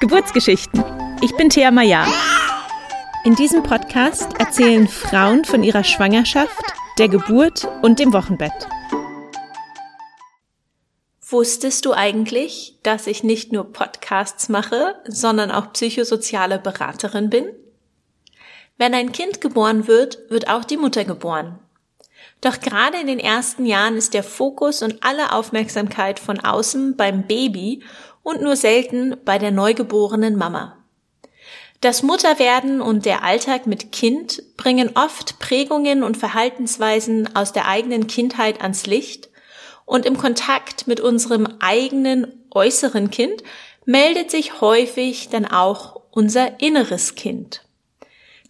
Geburtsgeschichten. Ich bin Thea Maya. In diesem Podcast erzählen Frauen von ihrer Schwangerschaft, der Geburt und dem Wochenbett. Wusstest du eigentlich, dass ich nicht nur Podcasts mache, sondern auch psychosoziale Beraterin bin? Wenn ein Kind geboren wird, wird auch die Mutter geboren. Doch gerade in den ersten Jahren ist der Fokus und alle Aufmerksamkeit von außen beim Baby und nur selten bei der neugeborenen Mama. Das Mutterwerden und der Alltag mit Kind bringen oft Prägungen und Verhaltensweisen aus der eigenen Kindheit ans Licht und im Kontakt mit unserem eigenen äußeren Kind meldet sich häufig dann auch unser inneres Kind.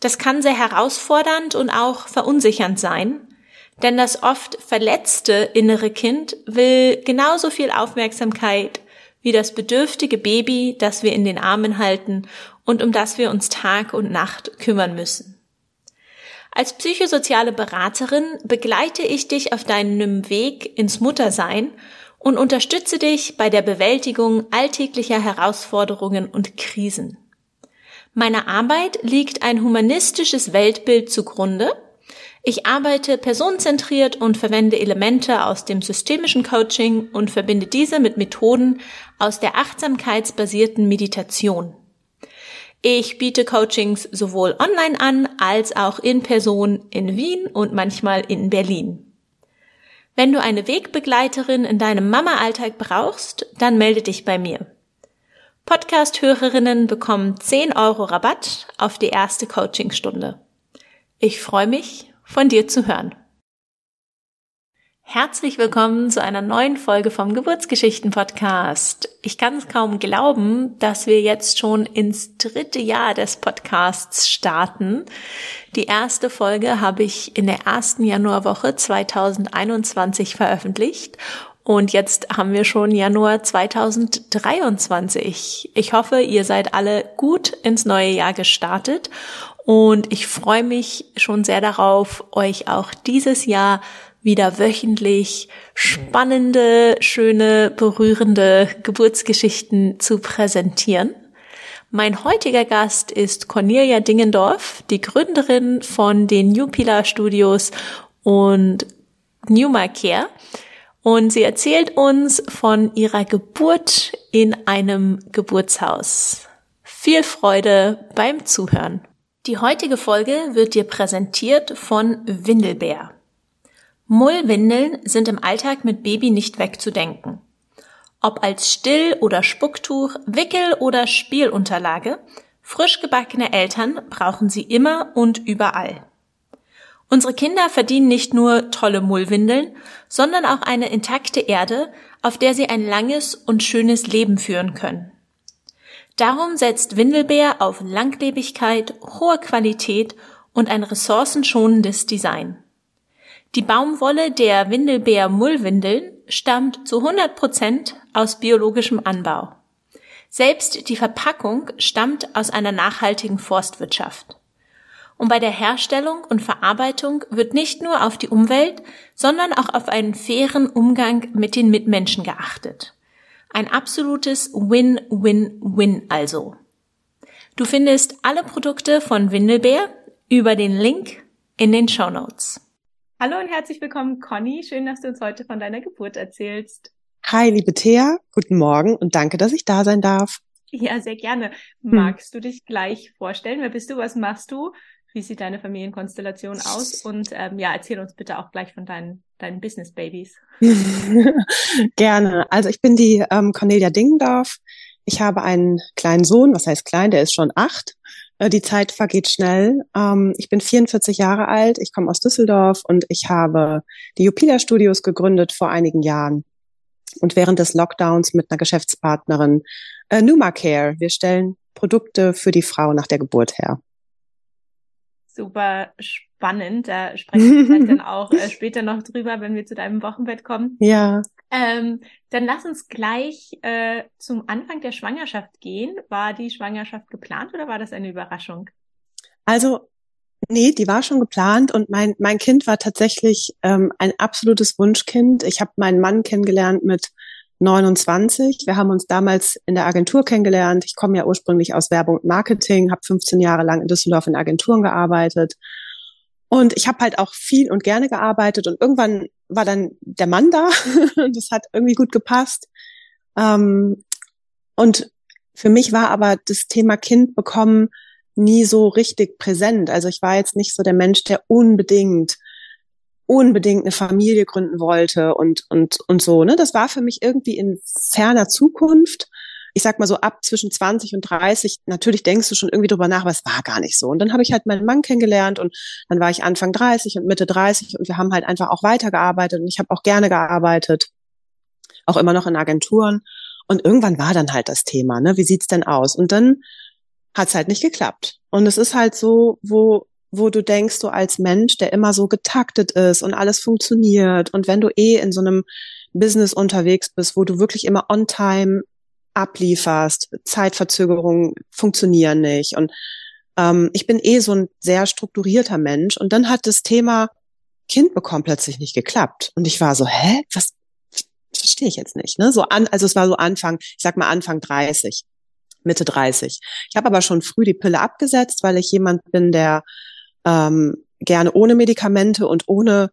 Das kann sehr herausfordernd und auch verunsichernd sein, denn das oft verletzte innere Kind will genauso viel Aufmerksamkeit wie das bedürftige Baby, das wir in den Armen halten und um das wir uns Tag und Nacht kümmern müssen. Als psychosoziale Beraterin begleite ich dich auf deinem Weg ins Muttersein und unterstütze dich bei der Bewältigung alltäglicher Herausforderungen und Krisen. Meiner Arbeit liegt ein humanistisches Weltbild zugrunde, ich arbeite personenzentriert und verwende Elemente aus dem systemischen Coaching und verbinde diese mit Methoden aus der achtsamkeitsbasierten Meditation. Ich biete Coachings sowohl online an als auch in Person in Wien und manchmal in Berlin. Wenn du eine Wegbegleiterin in deinem Mama-Alltag brauchst, dann melde dich bei mir. Podcast-Hörerinnen bekommen 10 Euro Rabatt auf die erste Coachingstunde. Ich freue mich von dir zu hören. Herzlich willkommen zu einer neuen Folge vom Geburtsgeschichten Podcast. Ich kann es kaum glauben, dass wir jetzt schon ins dritte Jahr des Podcasts starten. Die erste Folge habe ich in der ersten Januarwoche 2021 veröffentlicht und jetzt haben wir schon Januar 2023. Ich hoffe, ihr seid alle gut ins neue Jahr gestartet und ich freue mich schon sehr darauf, euch auch dieses Jahr wieder wöchentlich spannende, schöne, berührende Geburtsgeschichten zu präsentieren. Mein heutiger Gast ist Cornelia Dingendorf, die Gründerin von den New Pillar Studios und Numa Care. Und sie erzählt uns von ihrer Geburt in einem Geburtshaus. Viel Freude beim Zuhören. Die heutige Folge wird dir präsentiert von Windelbär. Mullwindeln sind im Alltag mit Baby nicht wegzudenken. Ob als Still- oder Spucktuch, Wickel- oder Spielunterlage, frisch gebackene Eltern brauchen sie immer und überall. Unsere Kinder verdienen nicht nur tolle Mullwindeln, sondern auch eine intakte Erde, auf der sie ein langes und schönes Leben führen können. Darum setzt Windelbär auf Langlebigkeit, hohe Qualität und ein ressourcenschonendes Design. Die Baumwolle der Windelbär Mullwindeln stammt zu 100 Prozent aus biologischem Anbau. Selbst die Verpackung stammt aus einer nachhaltigen Forstwirtschaft. Und bei der Herstellung und Verarbeitung wird nicht nur auf die Umwelt, sondern auch auf einen fairen Umgang mit den Mitmenschen geachtet. Ein absolutes Win-Win-Win also. Du findest alle Produkte von Windelbär über den Link in den Show Notes. Hallo und herzlich willkommen, Conny. Schön, dass du uns heute von deiner Geburt erzählst. Hi, liebe Thea. Guten Morgen und danke, dass ich da sein darf. Ja, sehr gerne. Magst hm. du dich gleich vorstellen? Wer bist du? Was machst du? Wie sieht deine Familienkonstellation aus? Und ähm, ja, erzähl uns bitte auch gleich von deinen, deinen Business Babies. Gerne. Also ich bin die ähm, Cornelia Dingendorf. Ich habe einen kleinen Sohn, was heißt klein, der ist schon acht. Äh, die Zeit vergeht schnell. Ähm, ich bin 44 Jahre alt, ich komme aus Düsseldorf und ich habe die Jupila Studios gegründet vor einigen Jahren. Und während des Lockdowns mit einer Geschäftspartnerin äh, Numa Care. Wir stellen Produkte für die Frau nach der Geburt her super spannend. Da sprechen wir vielleicht dann auch äh, später noch drüber, wenn wir zu deinem Wochenbett kommen. Ja. Ähm, dann lass uns gleich äh, zum Anfang der Schwangerschaft gehen. War die Schwangerschaft geplant oder war das eine Überraschung? Also Nee, die war schon geplant und mein, mein Kind war tatsächlich ähm, ein absolutes Wunschkind. Ich habe meinen Mann kennengelernt mit 29. Wir haben uns damals in der Agentur kennengelernt. Ich komme ja ursprünglich aus Werbung und Marketing, habe 15 Jahre lang in Düsseldorf in Agenturen gearbeitet. Und ich habe halt auch viel und gerne gearbeitet und irgendwann war dann der Mann da. das hat irgendwie gut gepasst. Ähm, und für mich war aber das Thema Kind bekommen nie so richtig präsent. Also ich war jetzt nicht so der Mensch, der unbedingt unbedingt eine Familie gründen wollte und und und so, ne? Das war für mich irgendwie in ferner Zukunft. Ich sag mal so ab zwischen 20 und 30, natürlich denkst du schon irgendwie drüber nach, aber es war gar nicht so. Und dann habe ich halt meinen Mann kennengelernt und dann war ich Anfang 30 und Mitte 30 und wir haben halt einfach auch weitergearbeitet und ich habe auch gerne gearbeitet, auch immer noch in Agenturen. Und irgendwann war dann halt das Thema, ne? Wie sieht's denn aus? Und dann hat's halt nicht geklappt. Und es ist halt so, wo, wo du denkst, du als Mensch, der immer so getaktet ist und alles funktioniert. Und wenn du eh in so einem Business unterwegs bist, wo du wirklich immer on time ablieferst, Zeitverzögerungen funktionieren nicht. Und ähm, ich bin eh so ein sehr strukturierter Mensch. Und dann hat das Thema Kind bekommen plötzlich nicht geklappt. Und ich war so, hä? Was, verstehe ich jetzt nicht. Ne? So an, also es war so Anfang, ich sag mal Anfang 30, Mitte 30. Ich habe aber schon früh die Pille abgesetzt, weil ich jemand bin, der ähm, gerne ohne Medikamente und ohne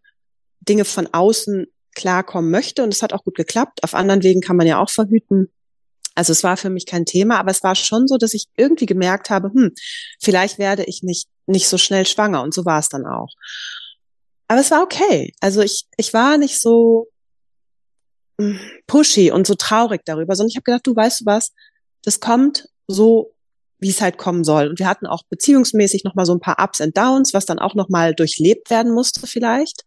Dinge von außen klarkommen möchte. Und es hat auch gut geklappt. Auf anderen Wegen kann man ja auch verhüten. Also es war für mich kein Thema, aber es war schon so, dass ich irgendwie gemerkt habe, hm, vielleicht werde ich nicht, nicht so schnell schwanger. Und so war es dann auch. Aber es war okay. Also ich, ich war nicht so, pushy und so traurig darüber, sondern ich habe gedacht, du weißt du was, das kommt so, wie es halt kommen soll. Und wir hatten auch beziehungsmäßig noch mal so ein paar Ups and Downs, was dann auch noch mal durchlebt werden musste vielleicht.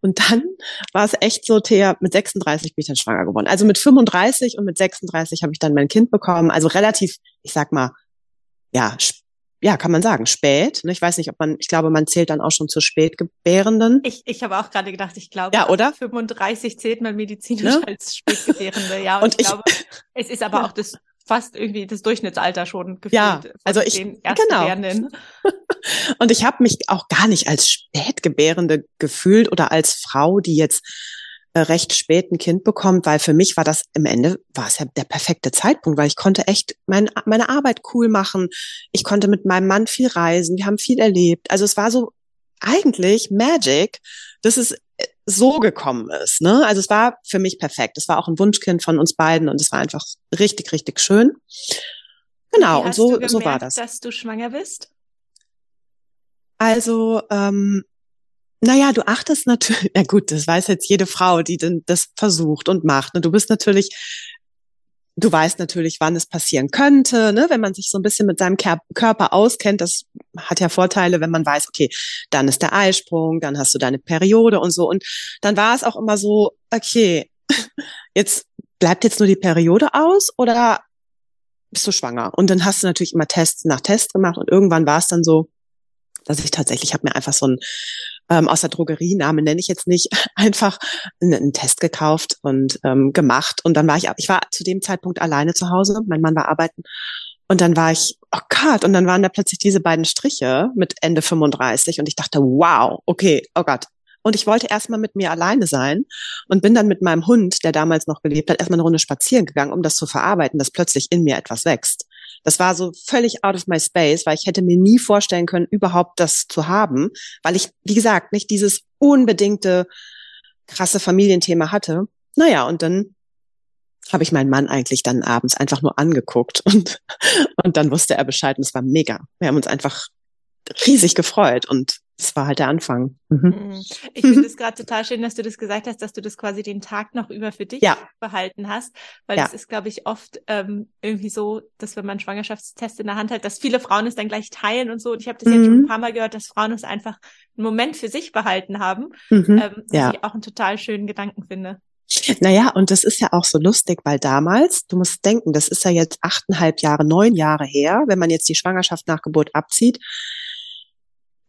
Und dann war es echt so, Thea, mit 36 bin ich dann schwanger geworden. Also mit 35 und mit 36 habe ich dann mein Kind bekommen. Also relativ, ich sag mal, ja, ja, kann man sagen, spät. Ne? Ich weiß nicht, ob man, ich glaube, man zählt dann auch schon zu Spätgebärenden. Ich, ich habe auch gerade gedacht, ich glaube, ja, oder? 35 zählt man medizinisch ne? als Spätgebärende. Ja, und, und ich, ich glaube, es ist aber ja. auch das fast irgendwie das Durchschnittsalter schon gefühlt. Ja, also ich, genau. und ich habe mich auch gar nicht als Spätgebärende gefühlt oder als Frau, die jetzt äh, recht spät ein Kind bekommt, weil für mich war das im Ende war es ja der perfekte Zeitpunkt, weil ich konnte echt mein, meine Arbeit cool machen. Ich konnte mit meinem Mann viel reisen. Wir haben viel erlebt. Also es war so eigentlich Magic, dass es so gekommen ist. Ne? Also es war für mich perfekt. Es war auch ein Wunschkind von uns beiden und es war einfach richtig, richtig schön. Genau, und so, gemerkt, so war das. Dass du schwanger bist? Also ähm, naja, du achtest natürlich, ja gut, das weiß jetzt jede Frau, die denn das versucht und macht. Ne? Du bist natürlich, du weißt natürlich, wann es passieren könnte, ne? wenn man sich so ein bisschen mit seinem Körper auskennt. Das hat ja Vorteile, wenn man weiß, okay, dann ist der Eisprung, dann hast du deine Periode und so. Und dann war es auch immer so, okay, jetzt bleibt jetzt nur die Periode aus oder bist du schwanger? Und dann hast du natürlich immer Tests nach Test gemacht und irgendwann war es dann so, dass ich tatsächlich habe mir einfach so ein ähm, aus der Drogeriename nenne ich jetzt nicht, einfach einen, einen Test gekauft und ähm, gemacht. Und dann war ich, ich war zu dem Zeitpunkt alleine zu Hause, mein Mann war arbeiten. Und dann war ich, oh Gott, und dann waren da plötzlich diese beiden Striche mit Ende 35 und ich dachte, wow, okay, oh Gott. Und ich wollte erstmal mit mir alleine sein und bin dann mit meinem Hund, der damals noch gelebt hat, erstmal eine Runde spazieren gegangen, um das zu verarbeiten, dass plötzlich in mir etwas wächst. Das war so völlig out of my space, weil ich hätte mir nie vorstellen können, überhaupt das zu haben, weil ich, wie gesagt, nicht dieses unbedingte krasse Familienthema hatte. Naja, und dann habe ich meinen Mann eigentlich dann abends einfach nur angeguckt und, und dann wusste er Bescheid und es war mega. Wir haben uns einfach riesig gefreut und das war halt der Anfang. Mhm. mhm. Ich finde es gerade total schön, dass du das gesagt hast, dass du das quasi den Tag noch über für dich ja. behalten hast, weil ja. das ist, glaube ich, oft ähm, irgendwie so, dass wenn man Schwangerschaftstest in der Hand hat, dass viele Frauen es dann gleich teilen und so. Und ich habe das mhm. jetzt schon ein paar Mal gehört, dass Frauen es einfach einen Moment für sich behalten haben, mhm. ähm, was ja. ich auch einen total schönen Gedanken finde. Naja, und das ist ja auch so lustig, weil damals, du musst denken, das ist ja jetzt achteinhalb Jahre, neun Jahre her, wenn man jetzt die Schwangerschaft nach Geburt abzieht,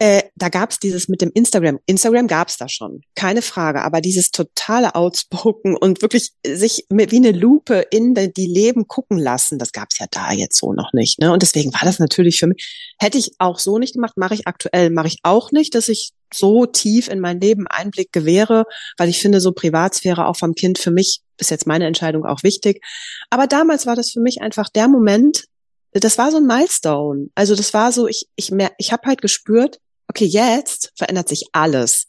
äh, da gab's dieses mit dem Instagram. Instagram gab's da schon, keine Frage. Aber dieses totale Outspoken und wirklich sich mit, wie eine Lupe in die Leben gucken lassen, das gab's ja da jetzt so noch nicht. Ne? Und deswegen war das natürlich für mich, hätte ich auch so nicht gemacht, mache ich aktuell, mache ich auch nicht, dass ich so tief in mein Leben Einblick gewähre, weil ich finde, so Privatsphäre auch vom Kind für mich ist jetzt meine Entscheidung auch wichtig. Aber damals war das für mich einfach der Moment, das war so ein Milestone. Also das war so, ich, ich, ich habe halt gespürt, okay, jetzt verändert sich alles,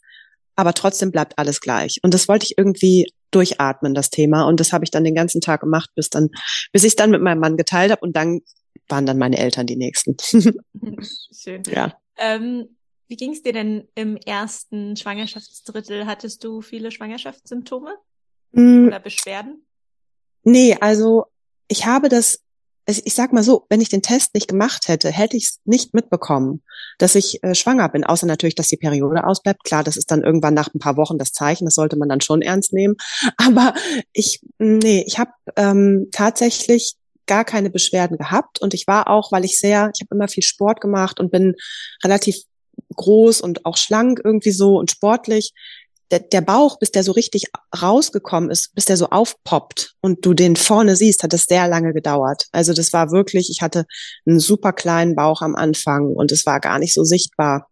aber trotzdem bleibt alles gleich. Und das wollte ich irgendwie durchatmen, das Thema. Und das habe ich dann den ganzen Tag gemacht, bis dann, bis ich es dann mit meinem Mann geteilt habe und dann waren dann meine Eltern die nächsten. Schön. Ja. Ähm, wie ging es dir denn im ersten Schwangerschaftsdrittel? Hattest du viele Schwangerschaftssymptome mm. oder Beschwerden? Nee, also ich habe das ich sag mal so, wenn ich den Test nicht gemacht hätte, hätte ich es nicht mitbekommen, dass ich äh, schwanger bin, außer natürlich, dass die Periode ausbleibt. Klar, das ist dann irgendwann nach ein paar Wochen das Zeichen, das sollte man dann schon ernst nehmen. Aber ich, nee, ich habe ähm, tatsächlich gar keine Beschwerden gehabt und ich war auch, weil ich sehr, ich habe immer viel Sport gemacht und bin relativ groß und auch schlank irgendwie so und sportlich der, der Bauch, bis der so richtig rausgekommen ist, bis der so aufpoppt und du den vorne siehst, hat es sehr lange gedauert. Also das war wirklich, ich hatte einen super kleinen Bauch am Anfang und es war gar nicht so sichtbar.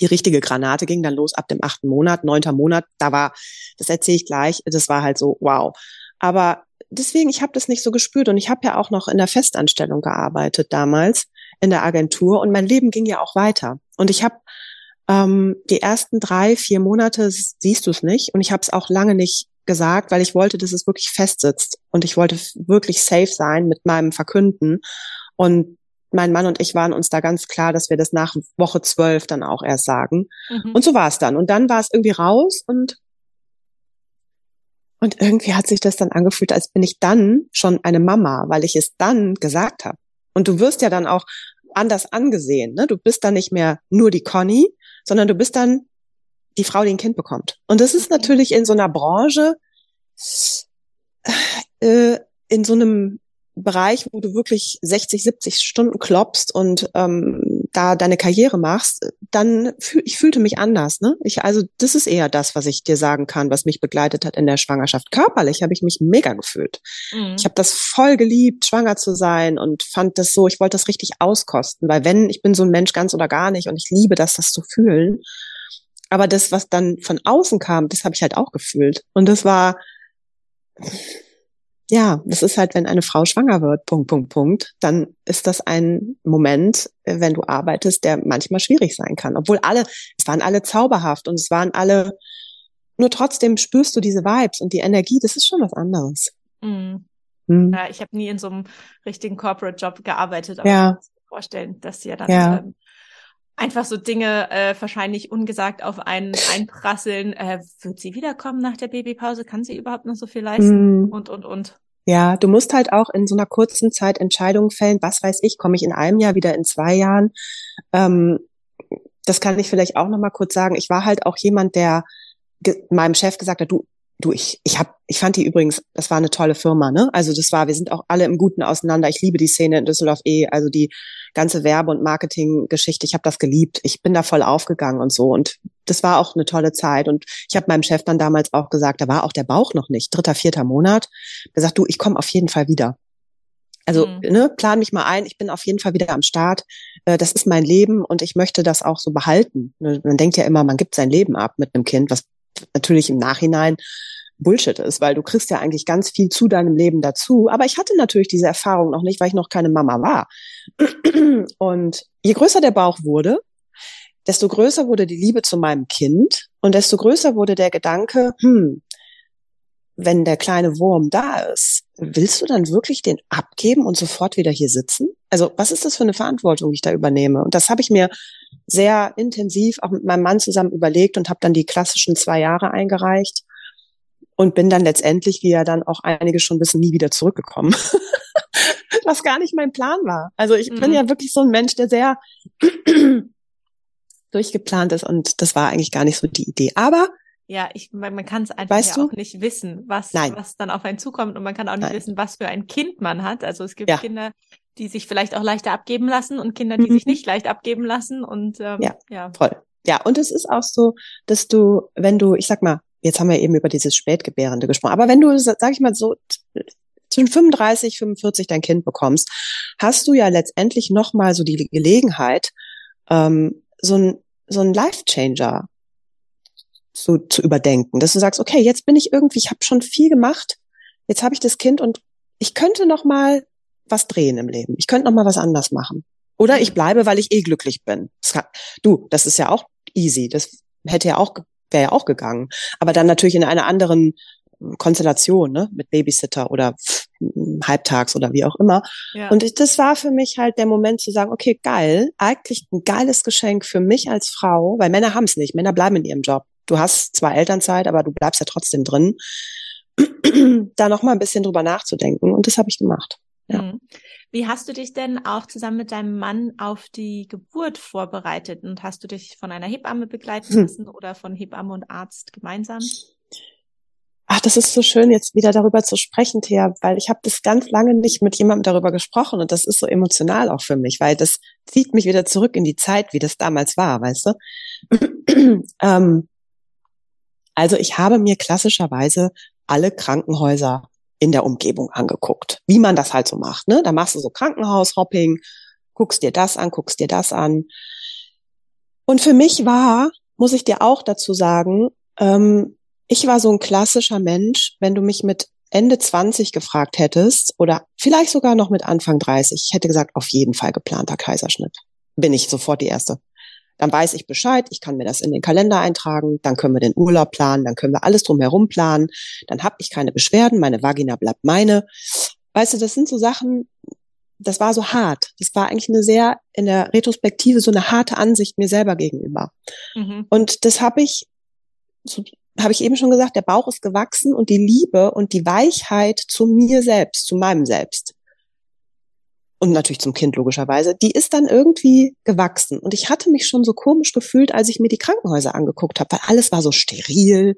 Die richtige Granate ging dann los ab dem achten Monat, neunter Monat. Da war, das erzähle ich gleich, das war halt so, wow. Aber deswegen, ich habe das nicht so gespürt und ich habe ja auch noch in der Festanstellung gearbeitet damals in der Agentur und mein Leben ging ja auch weiter. Und ich habe ähm, die ersten drei, vier Monate siehst du es nicht. Und ich habe es auch lange nicht gesagt, weil ich wollte, dass es wirklich festsitzt. Und ich wollte wirklich safe sein mit meinem Verkünden. Und mein Mann und ich waren uns da ganz klar, dass wir das nach Woche zwölf dann auch erst sagen. Mhm. Und so war es dann. Und dann war es irgendwie raus und und irgendwie hat sich das dann angefühlt, als bin ich dann schon eine Mama, weil ich es dann gesagt habe. Und du wirst ja dann auch anders angesehen. Ne? Du bist dann nicht mehr nur die Conny, sondern du bist dann die Frau, die ein Kind bekommt. Und das ist natürlich in so einer Branche, äh, in so einem Bereich, wo du wirklich 60, 70 Stunden klopfst und ähm, da deine Karriere machst, dann fühl, ich fühlte mich anders. Ne? Ich, also das ist eher das, was ich dir sagen kann, was mich begleitet hat in der Schwangerschaft. Körperlich habe ich mich mega gefühlt. Mhm. Ich habe das voll geliebt, schwanger zu sein und fand das so, ich wollte das richtig auskosten, weil wenn, ich bin so ein Mensch ganz oder gar nicht und ich liebe das, das zu fühlen. Aber das, was dann von außen kam, das habe ich halt auch gefühlt. Und das war ja, das ist halt, wenn eine Frau schwanger wird, Punkt, Punkt, Punkt, dann ist das ein Moment, äh, wenn du arbeitest, der manchmal schwierig sein kann. Obwohl alle, es waren alle zauberhaft und es waren alle, nur trotzdem spürst du diese Vibes und die Energie, das ist schon was anderes. Mhm. Mhm. Ja, ich habe nie in so einem richtigen Corporate-Job gearbeitet, aber ja. ich kann mir vorstellen, dass sie ja dann ja. Ähm, einfach so Dinge äh, wahrscheinlich ungesagt auf einen einprasseln. Äh, wird sie wiederkommen nach der Babypause? Kann sie überhaupt noch so viel leisten? Mm. Und, und, und. Ja, du musst halt auch in so einer kurzen Zeit Entscheidungen fällen. Was weiß ich, komme ich in einem Jahr wieder in zwei Jahren? Ähm, das kann ich vielleicht auch noch mal kurz sagen. Ich war halt auch jemand, der meinem Chef gesagt hat, du, du, ich, ich hab, ich fand die übrigens, das war eine tolle Firma, ne? Also das war, wir sind auch alle im Guten auseinander. Ich liebe die Szene in Düsseldorf eh. Also die ganze Werbe- und Marketinggeschichte, ich habe das geliebt. Ich bin da voll aufgegangen und so. Und das war auch eine tolle Zeit. Und ich habe meinem Chef dann damals auch gesagt, da war auch der Bauch noch nicht, dritter, vierter Monat, gesagt, du, ich komme auf jeden Fall wieder. Also mhm. ne, plan mich mal ein, ich bin auf jeden Fall wieder am Start. Äh, das ist mein Leben und ich möchte das auch so behalten. Man denkt ja immer, man gibt sein Leben ab mit einem Kind, was natürlich im Nachhinein Bullshit ist, weil du kriegst ja eigentlich ganz viel zu deinem Leben dazu. Aber ich hatte natürlich diese Erfahrung noch nicht, weil ich noch keine Mama war. Und je größer der Bauch wurde, desto größer wurde die Liebe zu meinem Kind und desto größer wurde der Gedanke, hm, wenn der kleine Wurm da ist, willst du dann wirklich den abgeben und sofort wieder hier sitzen? Also was ist das für eine Verantwortung, die ich da übernehme? Und das habe ich mir sehr intensiv auch mit meinem Mann zusammen überlegt und habe dann die klassischen zwei Jahre eingereicht und bin dann letztendlich, wie ja dann auch einige schon wissen, nie wieder zurückgekommen. Was gar nicht mein Plan war. Also ich mhm. bin ja wirklich so ein Mensch, der sehr durchgeplant ist und das war eigentlich gar nicht so die Idee. Aber ja, ich, man, man kann es einfach weißt ja auch nicht wissen, was, was dann auf einen zukommt und man kann auch nicht Nein. wissen, was für ein Kind man hat. Also es gibt ja. Kinder, die sich vielleicht auch leichter abgeben lassen und Kinder, die mhm. sich nicht leicht abgeben lassen und ähm, ja, ja, voll. Ja, und es ist auch so, dass du, wenn du, ich sag mal, jetzt haben wir eben über dieses Spätgebärende gesprochen, aber wenn du, sag ich mal, so zwischen 35, 45 dein Kind bekommst, hast du ja letztendlich nochmal so die Gelegenheit, ähm, so ein, so ein Life-Changer zu, zu überdenken, dass du sagst, okay, jetzt bin ich irgendwie, ich habe schon viel gemacht, jetzt habe ich das Kind und ich könnte noch mal was drehen im Leben. Ich könnte noch mal was anders machen. Oder ich bleibe, weil ich eh glücklich bin. Das kann, du, das ist ja auch easy. Das hätte ja auch, wäre ja auch gegangen. Aber dann natürlich in einer anderen Konstellation, ne, mit Babysitter oder halbtags oder wie auch immer. Ja. Und das war für mich halt der Moment zu sagen, okay, geil, eigentlich ein geiles Geschenk für mich als Frau, weil Männer haben es nicht. Männer bleiben in ihrem Job. Du hast zwar Elternzeit, aber du bleibst ja trotzdem drin. da noch mal ein bisschen drüber nachzudenken. Und das habe ich gemacht. Ja. Mhm. Wie hast du dich denn auch zusammen mit deinem Mann auf die Geburt vorbereitet? Und hast du dich von einer Hebamme begleiten hm. lassen hm. oder von Hebamme und Arzt gemeinsam? Ach, das ist so schön, jetzt wieder darüber zu sprechen, Thea, weil ich habe das ganz lange nicht mit jemandem darüber gesprochen und das ist so emotional auch für mich, weil das zieht mich wieder zurück in die Zeit, wie das damals war, weißt du? ähm, also ich habe mir klassischerweise alle Krankenhäuser in der Umgebung angeguckt, wie man das halt so macht. Ne? Da machst du so Krankenhaushopping, guckst dir das an, guckst dir das an. Und für mich war, muss ich dir auch dazu sagen, ähm, ich war so ein klassischer Mensch, wenn du mich mit Ende 20 gefragt hättest oder vielleicht sogar noch mit Anfang 30, ich hätte gesagt, auf jeden Fall geplanter Kaiserschnitt. Bin ich sofort die Erste. Dann weiß ich Bescheid, ich kann mir das in den Kalender eintragen, dann können wir den Urlaub planen, dann können wir alles drumherum planen, dann habe ich keine Beschwerden, meine Vagina bleibt meine. Weißt du, das sind so Sachen, das war so hart. Das war eigentlich eine sehr, in der Retrospektive, so eine harte Ansicht mir selber gegenüber. Mhm. Und das habe ich, so, habe ich eben schon gesagt, der Bauch ist gewachsen und die Liebe und die Weichheit zu mir selbst, zu meinem Selbst und natürlich zum Kind logischerweise, die ist dann irgendwie gewachsen. Und ich hatte mich schon so komisch gefühlt, als ich mir die Krankenhäuser angeguckt habe, weil alles war so steril.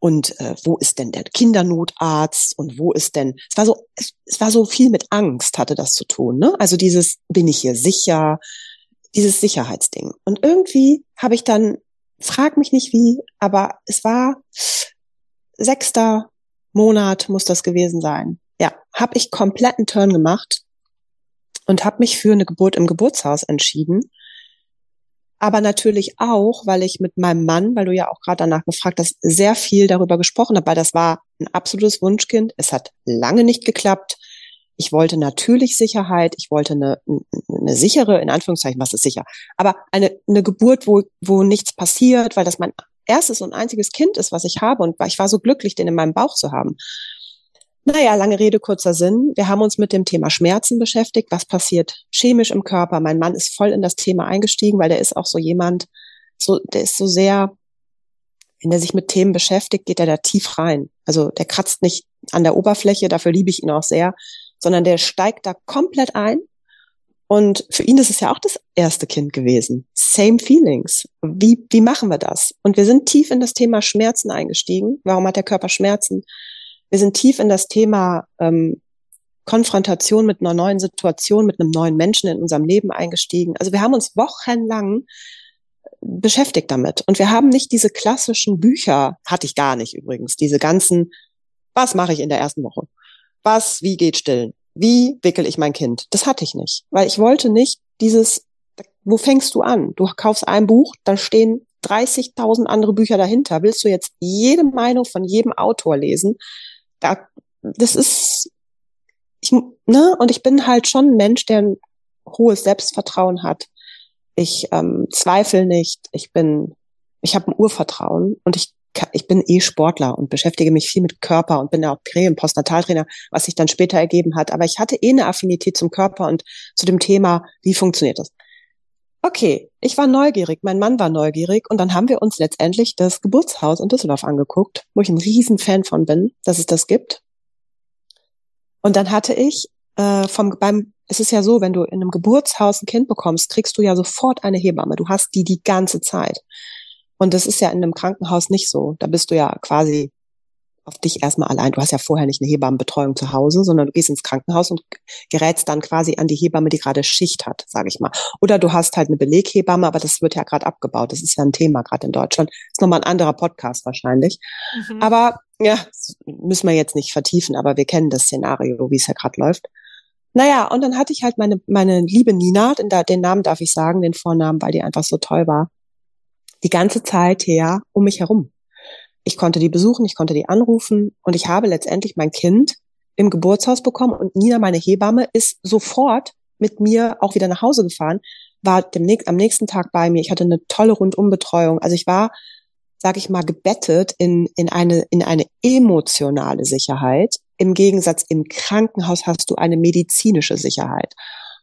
Und äh, wo ist denn der Kindernotarzt und wo ist denn? Es war so, es, es war so viel mit Angst hatte das zu tun. Ne? Also dieses bin ich hier sicher, dieses Sicherheitsding. Und irgendwie habe ich dann, frag mich nicht wie, aber es war sechster Monat muss das gewesen sein. Ja, habe ich kompletten Turn gemacht und habe mich für eine Geburt im Geburtshaus entschieden. Aber natürlich auch, weil ich mit meinem Mann, weil du ja auch gerade danach gefragt hast, sehr viel darüber gesprochen habe, weil das war ein absolutes Wunschkind. Es hat lange nicht geklappt. Ich wollte natürlich Sicherheit. Ich wollte eine, eine sichere, in Anführungszeichen, was ist sicher, aber eine, eine Geburt, wo, wo nichts passiert, weil das mein erstes und einziges Kind ist, was ich habe. Und ich war so glücklich, den in meinem Bauch zu haben. Naja, lange Rede, kurzer Sinn. Wir haben uns mit dem Thema Schmerzen beschäftigt. Was passiert chemisch im Körper? Mein Mann ist voll in das Thema eingestiegen, weil der ist auch so jemand, so, der ist so sehr, wenn er sich mit Themen beschäftigt, geht er da tief rein. Also der kratzt nicht an der Oberfläche, dafür liebe ich ihn auch sehr, sondern der steigt da komplett ein. Und für ihn ist es ja auch das erste Kind gewesen. Same feelings. Wie, wie machen wir das? Und wir sind tief in das Thema Schmerzen eingestiegen. Warum hat der Körper Schmerzen? Wir sind tief in das Thema ähm, Konfrontation mit einer neuen Situation, mit einem neuen Menschen in unserem Leben eingestiegen. Also wir haben uns wochenlang beschäftigt damit. Und wir haben nicht diese klassischen Bücher, hatte ich gar nicht übrigens, diese ganzen, was mache ich in der ersten Woche? Was, wie geht stillen? Wie wickel ich mein Kind? Das hatte ich nicht, weil ich wollte nicht dieses, wo fängst du an? Du kaufst ein Buch, da stehen 30.000 andere Bücher dahinter. Willst du jetzt jede Meinung von jedem Autor lesen? Da, das ist, ich, ne, und ich bin halt schon ein Mensch, der ein hohes Selbstvertrauen hat. Ich ähm, zweifle nicht. Ich bin, ich habe ein Urvertrauen und ich ich bin eh Sportler und beschäftige mich viel mit Körper und bin ja auch Prä- Postnataltrainer, was sich dann später ergeben hat. Aber ich hatte eh eine Affinität zum Körper und zu dem Thema, wie funktioniert das? Okay, ich war neugierig, mein Mann war neugierig und dann haben wir uns letztendlich das Geburtshaus in Düsseldorf angeguckt, wo ich ein riesen Fan von bin, dass es das gibt. Und dann hatte ich äh, vom beim es ist ja so, wenn du in einem Geburtshaus ein Kind bekommst, kriegst du ja sofort eine Hebamme. Du hast die die ganze Zeit. Und das ist ja in einem Krankenhaus nicht so. Da bist du ja quasi auf dich erstmal allein. Du hast ja vorher nicht eine Hebammenbetreuung zu Hause, sondern du gehst ins Krankenhaus und gerätst dann quasi an die Hebamme, die gerade Schicht hat, sage ich mal. Oder du hast halt eine Beleghebamme, aber das wird ja gerade abgebaut. Das ist ja ein Thema gerade in Deutschland. Ist nochmal ein anderer Podcast wahrscheinlich. Mhm. Aber ja, müssen wir jetzt nicht vertiefen, aber wir kennen das Szenario, wie es ja gerade läuft. Naja, und dann hatte ich halt meine, meine liebe Nina, den, den Namen darf ich sagen, den Vornamen, weil die einfach so toll war, die ganze Zeit her um mich herum. Ich konnte die besuchen, ich konnte die anrufen und ich habe letztendlich mein Kind im Geburtshaus bekommen und Nina, meine Hebamme, ist sofort mit mir auch wieder nach Hause gefahren, war demnächst, am nächsten Tag bei mir. Ich hatte eine tolle Rundumbetreuung. Also ich war, sage ich mal, gebettet in, in, eine, in eine emotionale Sicherheit. Im Gegensatz im Krankenhaus hast du eine medizinische Sicherheit.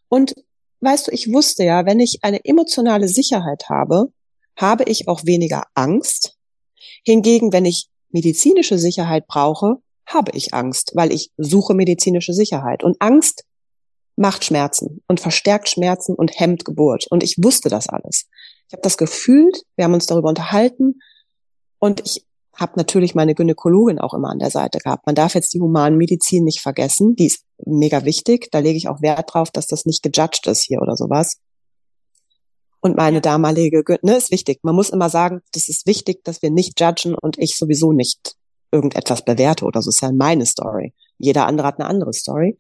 Und weißt du, ich wusste ja, wenn ich eine emotionale Sicherheit habe, habe ich auch weniger Angst, Hingegen, wenn ich medizinische Sicherheit brauche, habe ich Angst, weil ich suche medizinische Sicherheit. Und Angst macht Schmerzen und verstärkt Schmerzen und hemmt Geburt. Und ich wusste das alles. Ich habe das gefühlt, wir haben uns darüber unterhalten und ich habe natürlich meine Gynäkologin auch immer an der Seite gehabt. Man darf jetzt die Humanmedizin nicht vergessen, die ist mega wichtig. Da lege ich auch Wert drauf, dass das nicht gejudged ist hier oder sowas. Und meine damalige, ne, ist wichtig. Man muss immer sagen, das ist wichtig, dass wir nicht judgen und ich sowieso nicht irgendetwas bewerte oder so. Das ist ja meine Story. Jeder andere hat eine andere Story.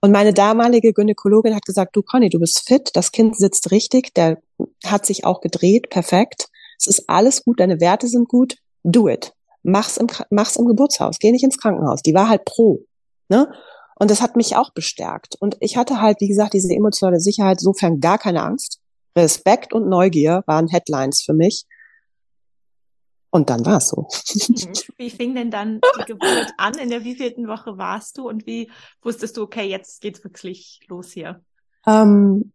Und meine damalige Gynäkologin hat gesagt, du Conny, du bist fit, das Kind sitzt richtig, der hat sich auch gedreht, perfekt. Es ist alles gut, deine Werte sind gut, do it. Mach's im, mach's im Geburtshaus, geh nicht ins Krankenhaus. Die war halt pro. Ne? Und das hat mich auch bestärkt. Und ich hatte halt, wie gesagt, diese emotionale Sicherheit, sofern gar keine Angst. Respekt und Neugier waren Headlines für mich. Und dann war es so. Mhm. Wie fing denn dann die Geburt an? In der wievielten Woche warst du und wie wusstest du, okay, jetzt geht's wirklich los hier? Ähm,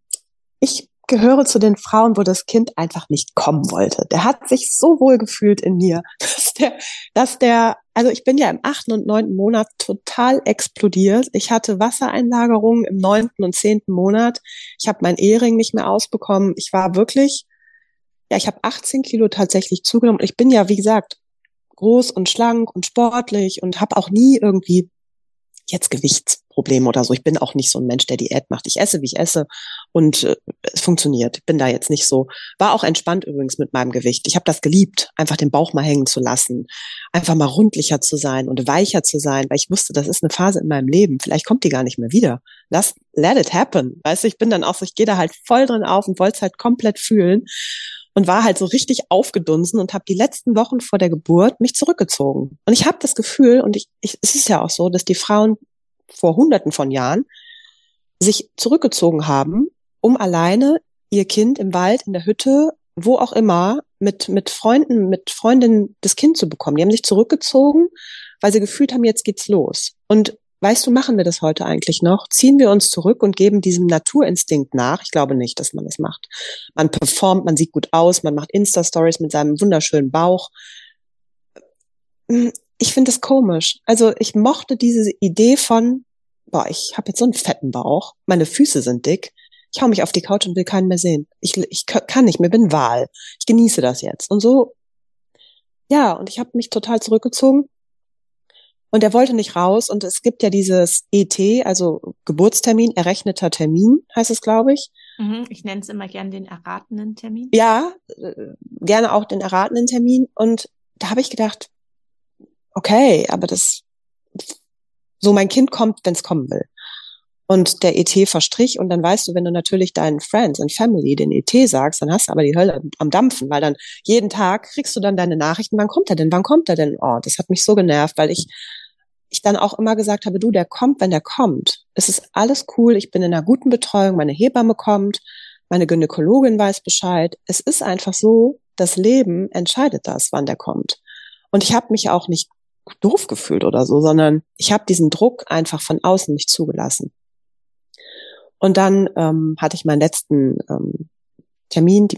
ich gehöre zu den Frauen, wo das Kind einfach nicht kommen wollte. Der hat sich so wohl gefühlt in mir, dass der, dass der, also ich bin ja im achten und neunten Monat total explodiert. Ich hatte Wassereinlagerungen im neunten und zehnten Monat. Ich habe mein Ehering nicht mehr ausbekommen. Ich war wirklich, ja, ich habe 18 Kilo tatsächlich zugenommen. Ich bin ja, wie gesagt, groß und schlank und sportlich und habe auch nie irgendwie jetzt Gewichtsprobleme oder so. Ich bin auch nicht so ein Mensch, der Diät macht. Ich esse, wie ich esse und äh, es funktioniert. Bin da jetzt nicht so. War auch entspannt übrigens mit meinem Gewicht. Ich habe das geliebt, einfach den Bauch mal hängen zu lassen, einfach mal rundlicher zu sein und weicher zu sein, weil ich wusste, das ist eine Phase in meinem Leben. Vielleicht kommt die gar nicht mehr wieder. Lass, let it happen. Weißt du, ich bin dann auch so, ich gehe da halt voll drin auf und wollte es halt komplett fühlen und war halt so richtig aufgedunsen und habe die letzten Wochen vor der Geburt mich zurückgezogen. Und ich habe das Gefühl, und ich, ich, es ist ja auch so, dass die Frauen vor Hunderten von Jahren sich zurückgezogen haben, um alleine ihr Kind im Wald, in der Hütte, wo auch immer, mit, mit Freunden, mit Freundinnen das Kind zu bekommen. Die haben sich zurückgezogen, weil sie gefühlt haben, jetzt geht's los. Und weißt du, machen wir das heute eigentlich noch? Ziehen wir uns zurück und geben diesem Naturinstinkt nach? Ich glaube nicht, dass man das macht. Man performt, man sieht gut aus, man macht Insta-Stories mit seinem wunderschönen Bauch. Ich finde das komisch. Also ich mochte diese Idee von, boah, ich habe jetzt so einen fetten Bauch, meine Füße sind dick, ich hau mich auf die Couch und will keinen mehr sehen. Ich, ich kann nicht mehr, bin Wahl. Ich genieße das jetzt. Und so, ja, und ich habe mich total zurückgezogen und er wollte nicht raus. Und es gibt ja dieses ET, also Geburtstermin, errechneter Termin, heißt es, glaube ich. Mhm, ich nenne es immer gern den erratenen Termin. Ja, äh, gerne auch den erratenen Termin. Und da habe ich gedacht, okay, aber das, so mein Kind kommt, wenn es kommen will. Und der ET verstrich und dann weißt du, wenn du natürlich deinen Friends und Family den ET sagst, dann hast du aber die Hölle am Dampfen, weil dann jeden Tag kriegst du dann deine Nachrichten, wann kommt er denn, wann kommt er denn? Oh, das hat mich so genervt, weil ich ich dann auch immer gesagt habe, du, der kommt, wenn der kommt. Es ist alles cool, ich bin in einer guten Betreuung, meine Hebamme kommt, meine Gynäkologin weiß Bescheid. Es ist einfach so, das Leben entscheidet das, wann der kommt. Und ich habe mich auch nicht doof gefühlt oder so, sondern ich habe diesen Druck einfach von außen nicht zugelassen. Und dann ähm, hatte ich meinen letzten ähm, Termin, die,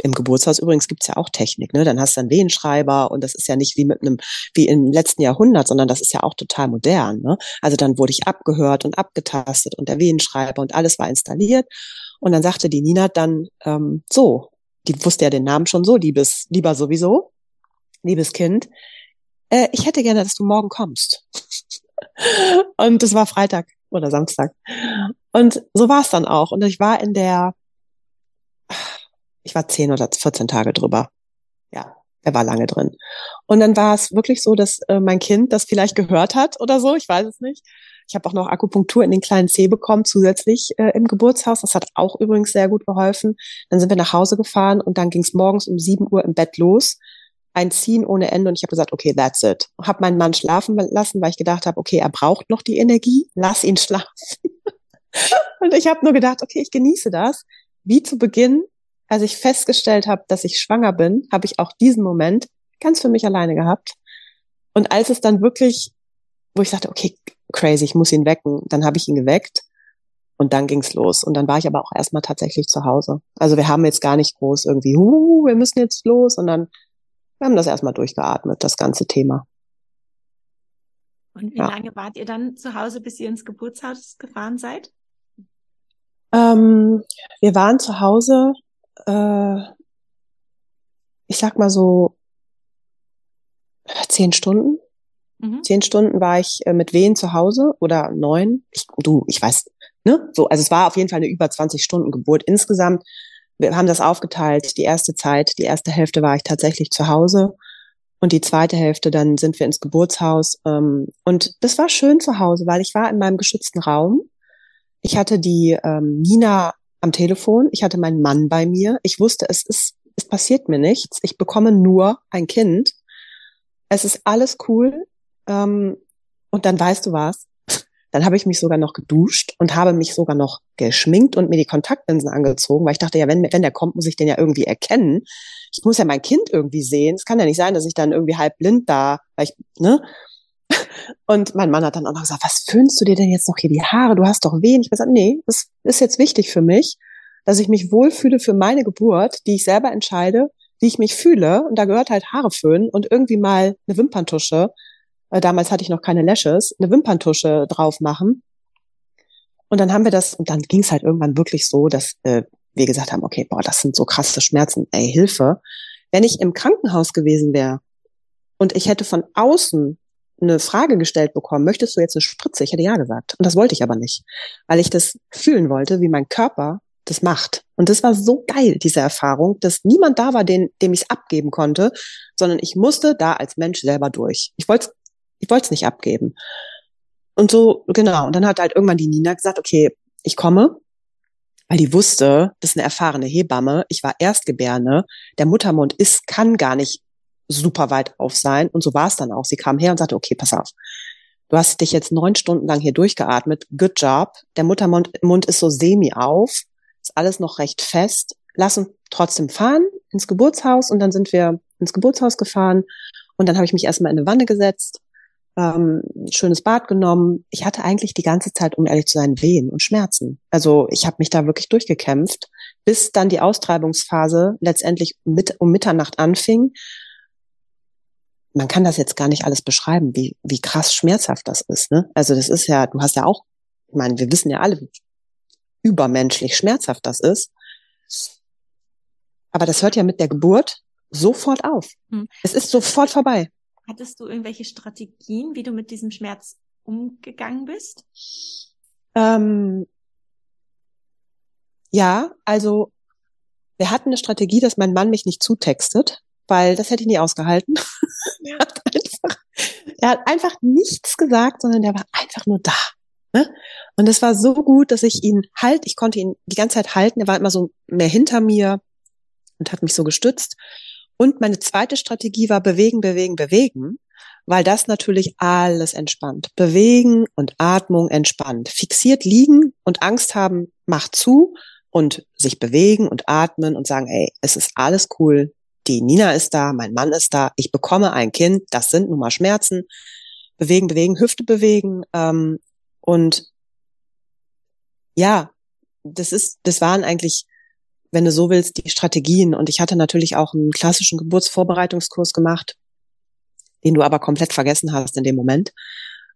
im Geburtshaus übrigens gibt's ja auch Technik, ne? Dann hast du einen Wehenschreiber und das ist ja nicht wie mit einem, wie im letzten Jahrhundert, sondern das ist ja auch total modern. Ne? Also dann wurde ich abgehört und abgetastet und der Wehenschreiber und alles war installiert. Und dann sagte die Nina dann ähm, so, die wusste ja den Namen schon so, liebes, lieber sowieso, liebes Kind, äh, ich hätte gerne, dass du morgen kommst. und es war Freitag oder Samstag. Und so war es dann auch. Und ich war in der, ich war zehn oder 14 Tage drüber. Ja, er war lange drin. Und dann war es wirklich so, dass äh, mein Kind das vielleicht gehört hat oder so, ich weiß es nicht. Ich habe auch noch Akupunktur in den kleinen Zeh bekommen, zusätzlich äh, im Geburtshaus. Das hat auch übrigens sehr gut geholfen. Dann sind wir nach Hause gefahren und dann ging es morgens um sieben Uhr im Bett los. Ein Ziehen ohne Ende und ich habe gesagt, okay, that's it. Habe meinen Mann schlafen lassen, weil ich gedacht habe, okay, er braucht noch die Energie, lass ihn schlafen. und ich habe nur gedacht, okay, ich genieße das. Wie zu Beginn, als ich festgestellt habe, dass ich schwanger bin, habe ich auch diesen Moment ganz für mich alleine gehabt. Und als es dann wirklich, wo ich sagte, okay, crazy, ich muss ihn wecken. Dann habe ich ihn geweckt und dann ging's los. Und dann war ich aber auch erstmal tatsächlich zu Hause. Also wir haben jetzt gar nicht groß irgendwie, uh, wir müssen jetzt los, sondern wir haben das erstmal durchgeatmet, das ganze Thema. Und wie ja. lange wart ihr dann zu Hause, bis ihr ins Geburtshaus gefahren seid? Ähm, wir waren zu Hause, äh, ich sag mal so zehn Stunden. Mhm. Zehn Stunden war ich äh, mit Wehen zu Hause oder neun. Ich, du, ich weiß, ne? So, also es war auf jeden Fall eine über 20 Stunden Geburt insgesamt. Wir haben das aufgeteilt. Die erste Zeit, die erste Hälfte war ich tatsächlich zu Hause und die zweite Hälfte dann sind wir ins Geburtshaus. Ähm, und das war schön zu Hause, weil ich war in meinem geschützten Raum. Ich hatte die ähm, Nina am Telefon. Ich hatte meinen Mann bei mir. Ich wusste, es ist, es passiert mir nichts. Ich bekomme nur ein Kind. Es ist alles cool. Ähm, und dann weißt du was, dann habe ich mich sogar noch geduscht und habe mich sogar noch geschminkt und mir die Kontaktlinsen angezogen, weil ich dachte, ja, wenn, wenn der kommt, muss ich den ja irgendwie erkennen. Ich muss ja mein Kind irgendwie sehen. Es kann ja nicht sein, dass ich dann irgendwie halb blind da, weil ich, ne? Und mein Mann hat dann auch noch gesagt, was föhnst du dir denn jetzt noch hier die Haare? Du hast doch wehen. Ich habe gesagt, nee, das ist jetzt wichtig für mich, dass ich mich wohlfühle für meine Geburt, die ich selber entscheide, wie ich mich fühle. Und da gehört halt Haare föhnen und irgendwie mal eine Wimperntusche äh, damals hatte ich noch keine Lashes, eine Wimperntusche drauf machen. Und dann haben wir das, und dann ging es halt irgendwann wirklich so, dass äh, wir gesagt haben, okay, boah, das sind so krasse Schmerzen, ey, Hilfe. Wenn ich im Krankenhaus gewesen wäre und ich hätte von außen eine Frage gestellt bekommen, möchtest du jetzt eine Spritze? Ich hätte ja gesagt. Und das wollte ich aber nicht, weil ich das fühlen wollte, wie mein Körper das macht. Und das war so geil, diese Erfahrung, dass niemand da war, den, dem ich es abgeben konnte, sondern ich musste da als Mensch selber durch. Ich wollte ich wollte es nicht abgeben. Und so, genau. Und dann hat halt irgendwann die Nina gesagt, okay, ich komme, weil die wusste, das ist eine erfahrene Hebamme. Ich war Erstgebärne. Der Muttermund ist, kann gar nicht super weit auf sein. Und so war es dann auch. Sie kam her und sagte, okay, pass auf. Du hast dich jetzt neun Stunden lang hier durchgeatmet. Good job. Der Muttermund Mund ist so semi auf. Ist alles noch recht fest. Lass uns trotzdem fahren ins Geburtshaus. Und dann sind wir ins Geburtshaus gefahren. Und dann habe ich mich erstmal in eine Wanne gesetzt ähm, schönes Bad genommen. Ich hatte eigentlich die ganze Zeit, um ehrlich zu sein, Wehen und Schmerzen. Also ich habe mich da wirklich durchgekämpft, bis dann die Austreibungsphase letztendlich mit, um Mitternacht anfing. Man kann das jetzt gar nicht alles beschreiben, wie, wie krass schmerzhaft das ist. Ne? Also das ist ja, du hast ja auch, ich meine, wir wissen ja alle, wie übermenschlich schmerzhaft das ist. Aber das hört ja mit der Geburt sofort auf. Hm. Es ist sofort vorbei. Hattest du irgendwelche Strategien, wie du mit diesem Schmerz umgegangen bist? Ähm, ja, also wir hatten eine Strategie, dass mein Mann mich nicht zutextet, weil das hätte ich nie ausgehalten. er, hat einfach, er hat einfach nichts gesagt, sondern der war einfach nur da. Ne? Und es war so gut, dass ich ihn halt, ich konnte ihn die ganze Zeit halten. Er war immer so mehr hinter mir und hat mich so gestützt. Und meine zweite Strategie war bewegen, bewegen, bewegen, weil das natürlich alles entspannt. Bewegen und Atmung entspannt. Fixiert liegen und Angst haben macht zu und sich bewegen und atmen und sagen, ey, es ist alles cool. Die Nina ist da, mein Mann ist da, ich bekomme ein Kind, das sind nun mal Schmerzen. Bewegen, bewegen, Hüfte bewegen. Ähm, und ja, das ist, das waren eigentlich wenn du so willst, die Strategien. Und ich hatte natürlich auch einen klassischen Geburtsvorbereitungskurs gemacht, den du aber komplett vergessen hast in dem Moment,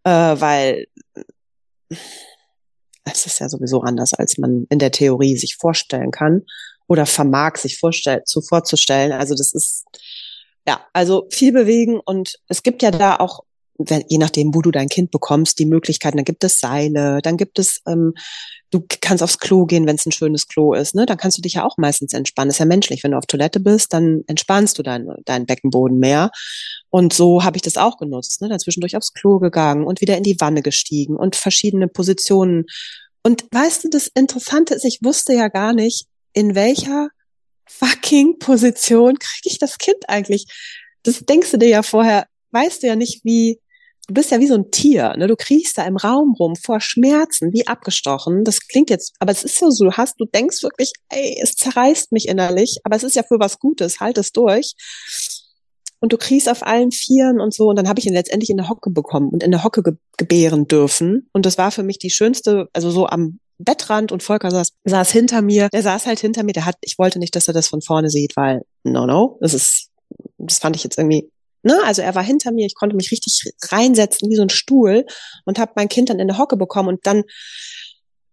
äh, weil es ist ja sowieso anders, als man in der Theorie sich vorstellen kann oder vermag, sich vorstell zu vorzustellen. Also das ist, ja, also viel bewegen und es gibt ja da auch wenn, je nachdem, wo du dein Kind bekommst, die Möglichkeiten, dann gibt es Seile, dann gibt es, ähm, du kannst aufs Klo gehen, wenn es ein schönes Klo ist, ne? Dann kannst du dich ja auch meistens entspannen. Das ist ja menschlich. Wenn du auf Toilette bist, dann entspannst du deinen deinen Beckenboden mehr. Und so habe ich das auch genutzt, ne? Dann zwischendurch aufs Klo gegangen und wieder in die Wanne gestiegen und verschiedene Positionen. Und weißt du, das Interessante ist, ich wusste ja gar nicht, in welcher fucking Position kriege ich das Kind eigentlich? Das denkst du dir ja vorher, weißt du ja nicht, wie, du bist ja wie so ein Tier, ne? Du kriechst da im Raum rum vor Schmerzen, wie abgestochen. Das klingt jetzt, aber es ist ja so, du hast, du denkst wirklich, ey, es zerreißt mich innerlich, aber es ist ja für was Gutes, halt es durch. Und du kriechst auf allen Vieren und so. Und dann habe ich ihn letztendlich in der Hocke bekommen und in der Hocke ge gebären dürfen. Und das war für mich die schönste, also so am Bettrand und Volker saß, saß hinter mir. Der saß halt hinter mir. Der hat, ich wollte nicht, dass er das von vorne sieht, weil no, no, das ist, das fand ich jetzt irgendwie Ne? Also er war hinter mir, ich konnte mich richtig reinsetzen wie so ein Stuhl und habe mein Kind dann in der Hocke bekommen und dann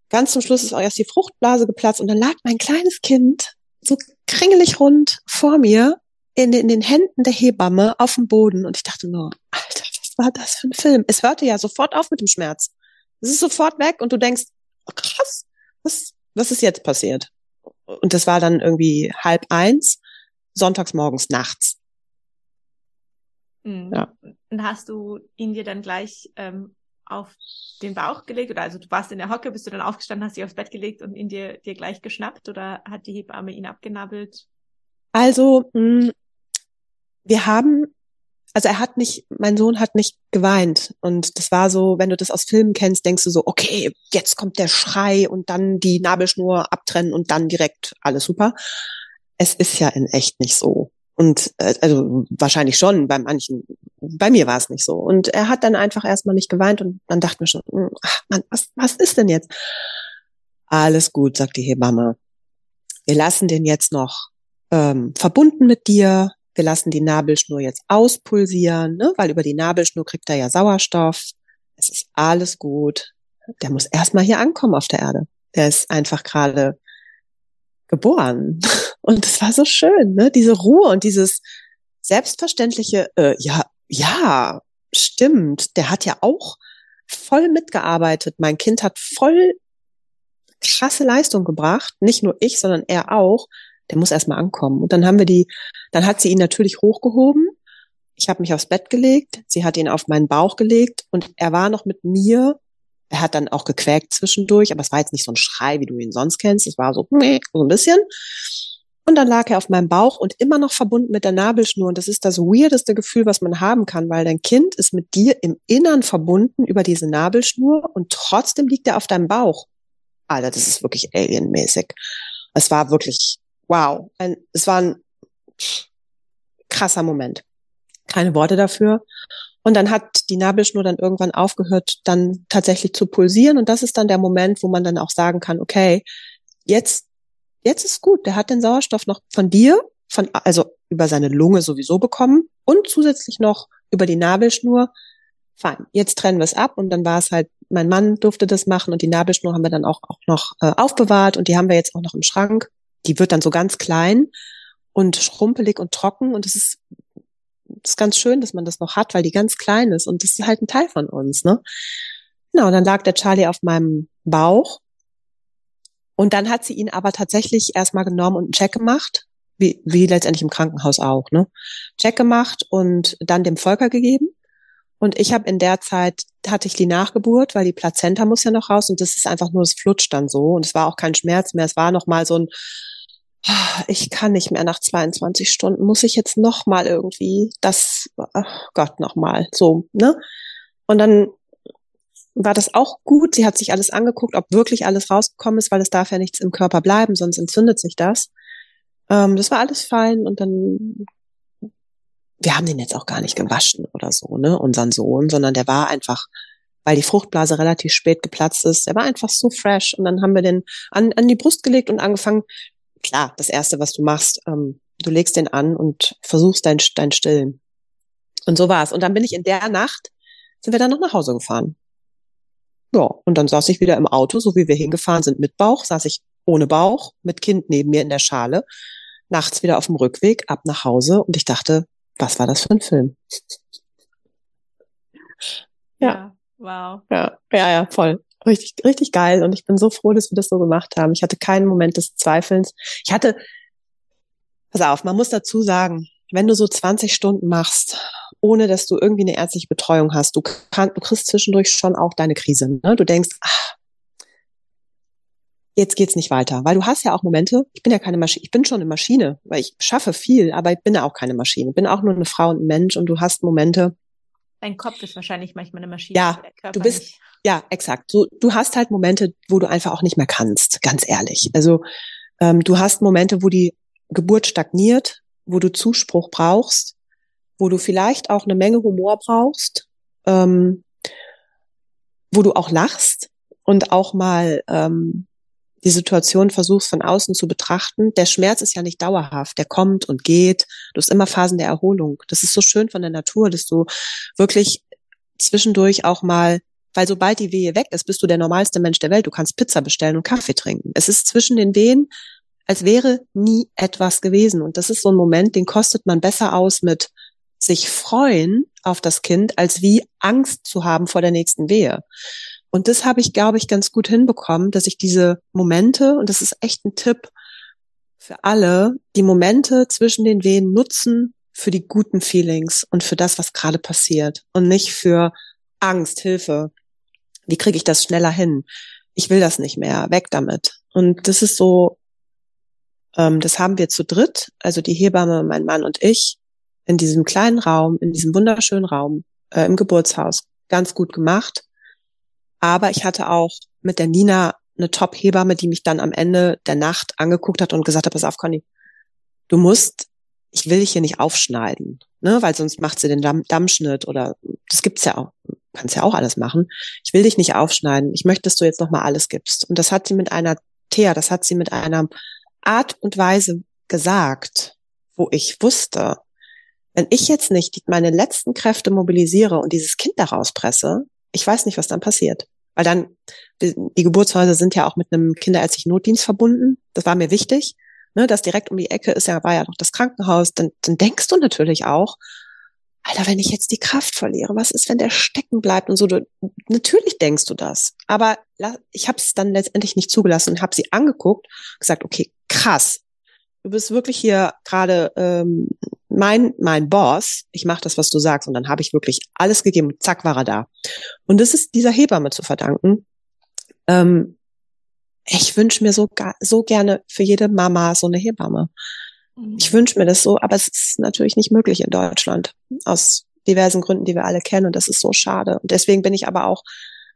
ganz zum Schluss ist auch erst die Fruchtblase geplatzt und dann lag mein kleines Kind so kringelig rund vor mir in, in den Händen der Hebamme auf dem Boden und ich dachte nur, Alter, was war das für ein Film? Es hörte ja sofort auf mit dem Schmerz. Es ist sofort weg und du denkst, oh krass, was, was ist jetzt passiert? Und das war dann irgendwie halb eins, sonntags morgens nachts. Mhm. Ja. Und hast du ihn dir dann gleich ähm, auf den Bauch gelegt oder also du warst in der Hocke, bist du dann aufgestanden, hast dich aufs Bett gelegt und ihn dir, dir gleich geschnappt oder hat die Hebamme ihn abgenabelt? Also, mh, hm, wir haben, also er hat nicht, mein Sohn hat nicht geweint und das war so, wenn du das aus Filmen kennst, denkst du so, okay, jetzt kommt der Schrei und dann die Nabelschnur abtrennen und dann direkt alles super. Es ist ja in echt nicht so. Und äh, also wahrscheinlich schon bei manchen, bei mir war es nicht so. Und er hat dann einfach erstmal nicht geweint und dann dachte mir schon, hm, ach Mann, was, was ist denn jetzt? Alles gut, sagt die Hebamme. Wir lassen den jetzt noch ähm, verbunden mit dir. Wir lassen die Nabelschnur jetzt auspulsieren, ne? weil über die Nabelschnur kriegt er ja Sauerstoff. Es ist alles gut. Der muss erstmal hier ankommen auf der Erde. Der ist einfach gerade geboren. Und es war so schön, ne? Diese Ruhe und dieses selbstverständliche, äh, ja, ja, stimmt, der hat ja auch voll mitgearbeitet. Mein Kind hat voll krasse Leistung gebracht. Nicht nur ich, sondern er auch. Der muss erstmal ankommen. Und dann haben wir die, dann hat sie ihn natürlich hochgehoben. Ich habe mich aufs Bett gelegt. Sie hat ihn auf meinen Bauch gelegt und er war noch mit mir er hat dann auch gequäkt zwischendurch, aber es war jetzt nicht so ein Schrei, wie du ihn sonst kennst. Es war so, so ein bisschen. Und dann lag er auf meinem Bauch und immer noch verbunden mit der Nabelschnur. Und das ist das weirdeste Gefühl, was man haben kann, weil dein Kind ist mit dir im Innern verbunden über diese Nabelschnur und trotzdem liegt er auf deinem Bauch. Alter, das ist wirklich alienmäßig. Es war wirklich, wow. Ein, es war ein krasser Moment. Keine Worte dafür. Und dann hat die Nabelschnur dann irgendwann aufgehört, dann tatsächlich zu pulsieren. Und das ist dann der Moment, wo man dann auch sagen kann, okay, jetzt, jetzt ist gut. Der hat den Sauerstoff noch von dir, von, also über seine Lunge sowieso bekommen und zusätzlich noch über die Nabelschnur. Fein. Jetzt trennen wir es ab und dann war es halt, mein Mann durfte das machen und die Nabelschnur haben wir dann auch, auch noch äh, aufbewahrt und die haben wir jetzt auch noch im Schrank. Die wird dann so ganz klein und schrumpelig und trocken und es ist ist ganz schön, dass man das noch hat, weil die ganz klein ist und das ist halt ein Teil von uns, ne? Genau, und dann lag der Charlie auf meinem Bauch und dann hat sie ihn aber tatsächlich erstmal genommen und einen Check gemacht, wie, wie letztendlich im Krankenhaus auch, ne? Check gemacht und dann dem Volker gegeben. Und ich habe in der Zeit, hatte ich die Nachgeburt, weil die Plazenta muss ja noch raus und das ist einfach nur, es flutscht dann so und es war auch kein Schmerz mehr. Es war noch mal so ein, ich kann nicht mehr nach 22 Stunden, muss ich jetzt noch mal irgendwie das, oh Gott, noch mal so, ne? Und dann war das auch gut. Sie hat sich alles angeguckt, ob wirklich alles rausgekommen ist, weil es darf ja nichts im Körper bleiben, sonst entzündet sich das. Ähm, das war alles fein und dann, wir haben den jetzt auch gar nicht gewaschen oder so, ne, unseren Sohn, sondern der war einfach, weil die Fruchtblase relativ spät geplatzt ist, der war einfach so fresh und dann haben wir den an, an die Brust gelegt und angefangen, klar, das Erste, was du machst, ähm, du legst den an und versuchst dein, dein Stillen. Und so war's. Und dann bin ich in der Nacht, sind wir dann noch nach Hause gefahren. Ja, und dann saß ich wieder im Auto, so wie wir hingefahren sind mit Bauch, saß ich ohne Bauch, mit Kind neben mir in der Schale, nachts wieder auf dem Rückweg, ab nach Hause und ich dachte, was war das für ein Film? Ja. ja. Wow. Ja, ja, ja, voll. Richtig, richtig geil. Und ich bin so froh, dass wir das so gemacht haben. Ich hatte keinen Moment des Zweifelns. Ich hatte, pass auf, man muss dazu sagen, wenn du so 20 Stunden machst, ohne dass du irgendwie eine ärztliche Betreuung hast, du, kann, du kriegst zwischendurch schon auch deine Krise. Ne? Du denkst, ach, jetzt geht's nicht weiter. Weil du hast ja auch Momente, ich bin ja keine Maschine, ich bin schon eine Maschine, weil ich schaffe viel, aber ich bin ja auch keine Maschine. Ich bin auch nur eine Frau und ein Mensch und du hast Momente. Dein Kopf ist wahrscheinlich manchmal eine Maschine. Ja, du bist, nicht. Ja, exakt. Du, du hast halt Momente, wo du einfach auch nicht mehr kannst, ganz ehrlich. Also ähm, du hast Momente, wo die Geburt stagniert, wo du Zuspruch brauchst, wo du vielleicht auch eine Menge Humor brauchst, ähm, wo du auch lachst und auch mal ähm, die Situation versuchst von außen zu betrachten. Der Schmerz ist ja nicht dauerhaft, der kommt und geht. Du hast immer Phasen der Erholung. Das ist so schön von der Natur, dass du wirklich zwischendurch auch mal, weil sobald die Wehe weg ist, bist du der normalste Mensch der Welt. Du kannst Pizza bestellen und Kaffee trinken. Es ist zwischen den Wehen, als wäre nie etwas gewesen. Und das ist so ein Moment, den kostet man besser aus mit sich freuen auf das Kind, als wie Angst zu haben vor der nächsten Wehe. Und das habe ich, glaube ich, ganz gut hinbekommen, dass ich diese Momente, und das ist echt ein Tipp für alle, die Momente zwischen den Wehen nutzen für die guten Feelings und für das, was gerade passiert und nicht für Angst, Hilfe. Wie kriege ich das schneller hin? Ich will das nicht mehr, weg damit. Und das ist so, ähm, das haben wir zu dritt, also die Hebamme, mein Mann und ich, in diesem kleinen Raum, in diesem wunderschönen Raum äh, im Geburtshaus ganz gut gemacht. Aber ich hatte auch mit der Nina eine Top-Hebamme, die mich dann am Ende der Nacht angeguckt hat und gesagt hat, pass auf, Conny, du musst, ich will dich hier nicht aufschneiden, ne, weil sonst macht sie den Damm, Dammschnitt oder das gibt's ja auch, kannst ja auch alles machen. Ich will dich nicht aufschneiden. Ich möchte, dass du jetzt nochmal alles gibst. Und das hat sie mit einer Thea, das hat sie mit einer Art und Weise gesagt, wo ich wusste, wenn ich jetzt nicht meine letzten Kräfte mobilisiere und dieses Kind daraus presse, ich weiß nicht, was dann passiert. Weil dann, die Geburtshäuser sind ja auch mit einem kinderärztlichen Notdienst verbunden. Das war mir wichtig. Ne, das direkt um die Ecke ist ja, war ja noch das Krankenhaus. Dann, dann denkst du natürlich auch, Alter, wenn ich jetzt die Kraft verliere, was ist, wenn der stecken bleibt und so? Du, natürlich denkst du das. Aber ich habe es dann letztendlich nicht zugelassen und habe sie angeguckt, gesagt, okay, krass. Du bist wirklich hier gerade ähm, mein, mein Boss, ich mache das, was du sagst, und dann habe ich wirklich alles gegeben, zack, war er da. Und das ist dieser Hebamme zu verdanken. Ähm, ich wünsche mir so, so gerne für jede Mama so eine Hebamme. Mhm. Ich wünsche mir das so, aber es ist natürlich nicht möglich in Deutschland. Aus diversen Gründen, die wir alle kennen. Und das ist so schade. Und deswegen bin ich aber auch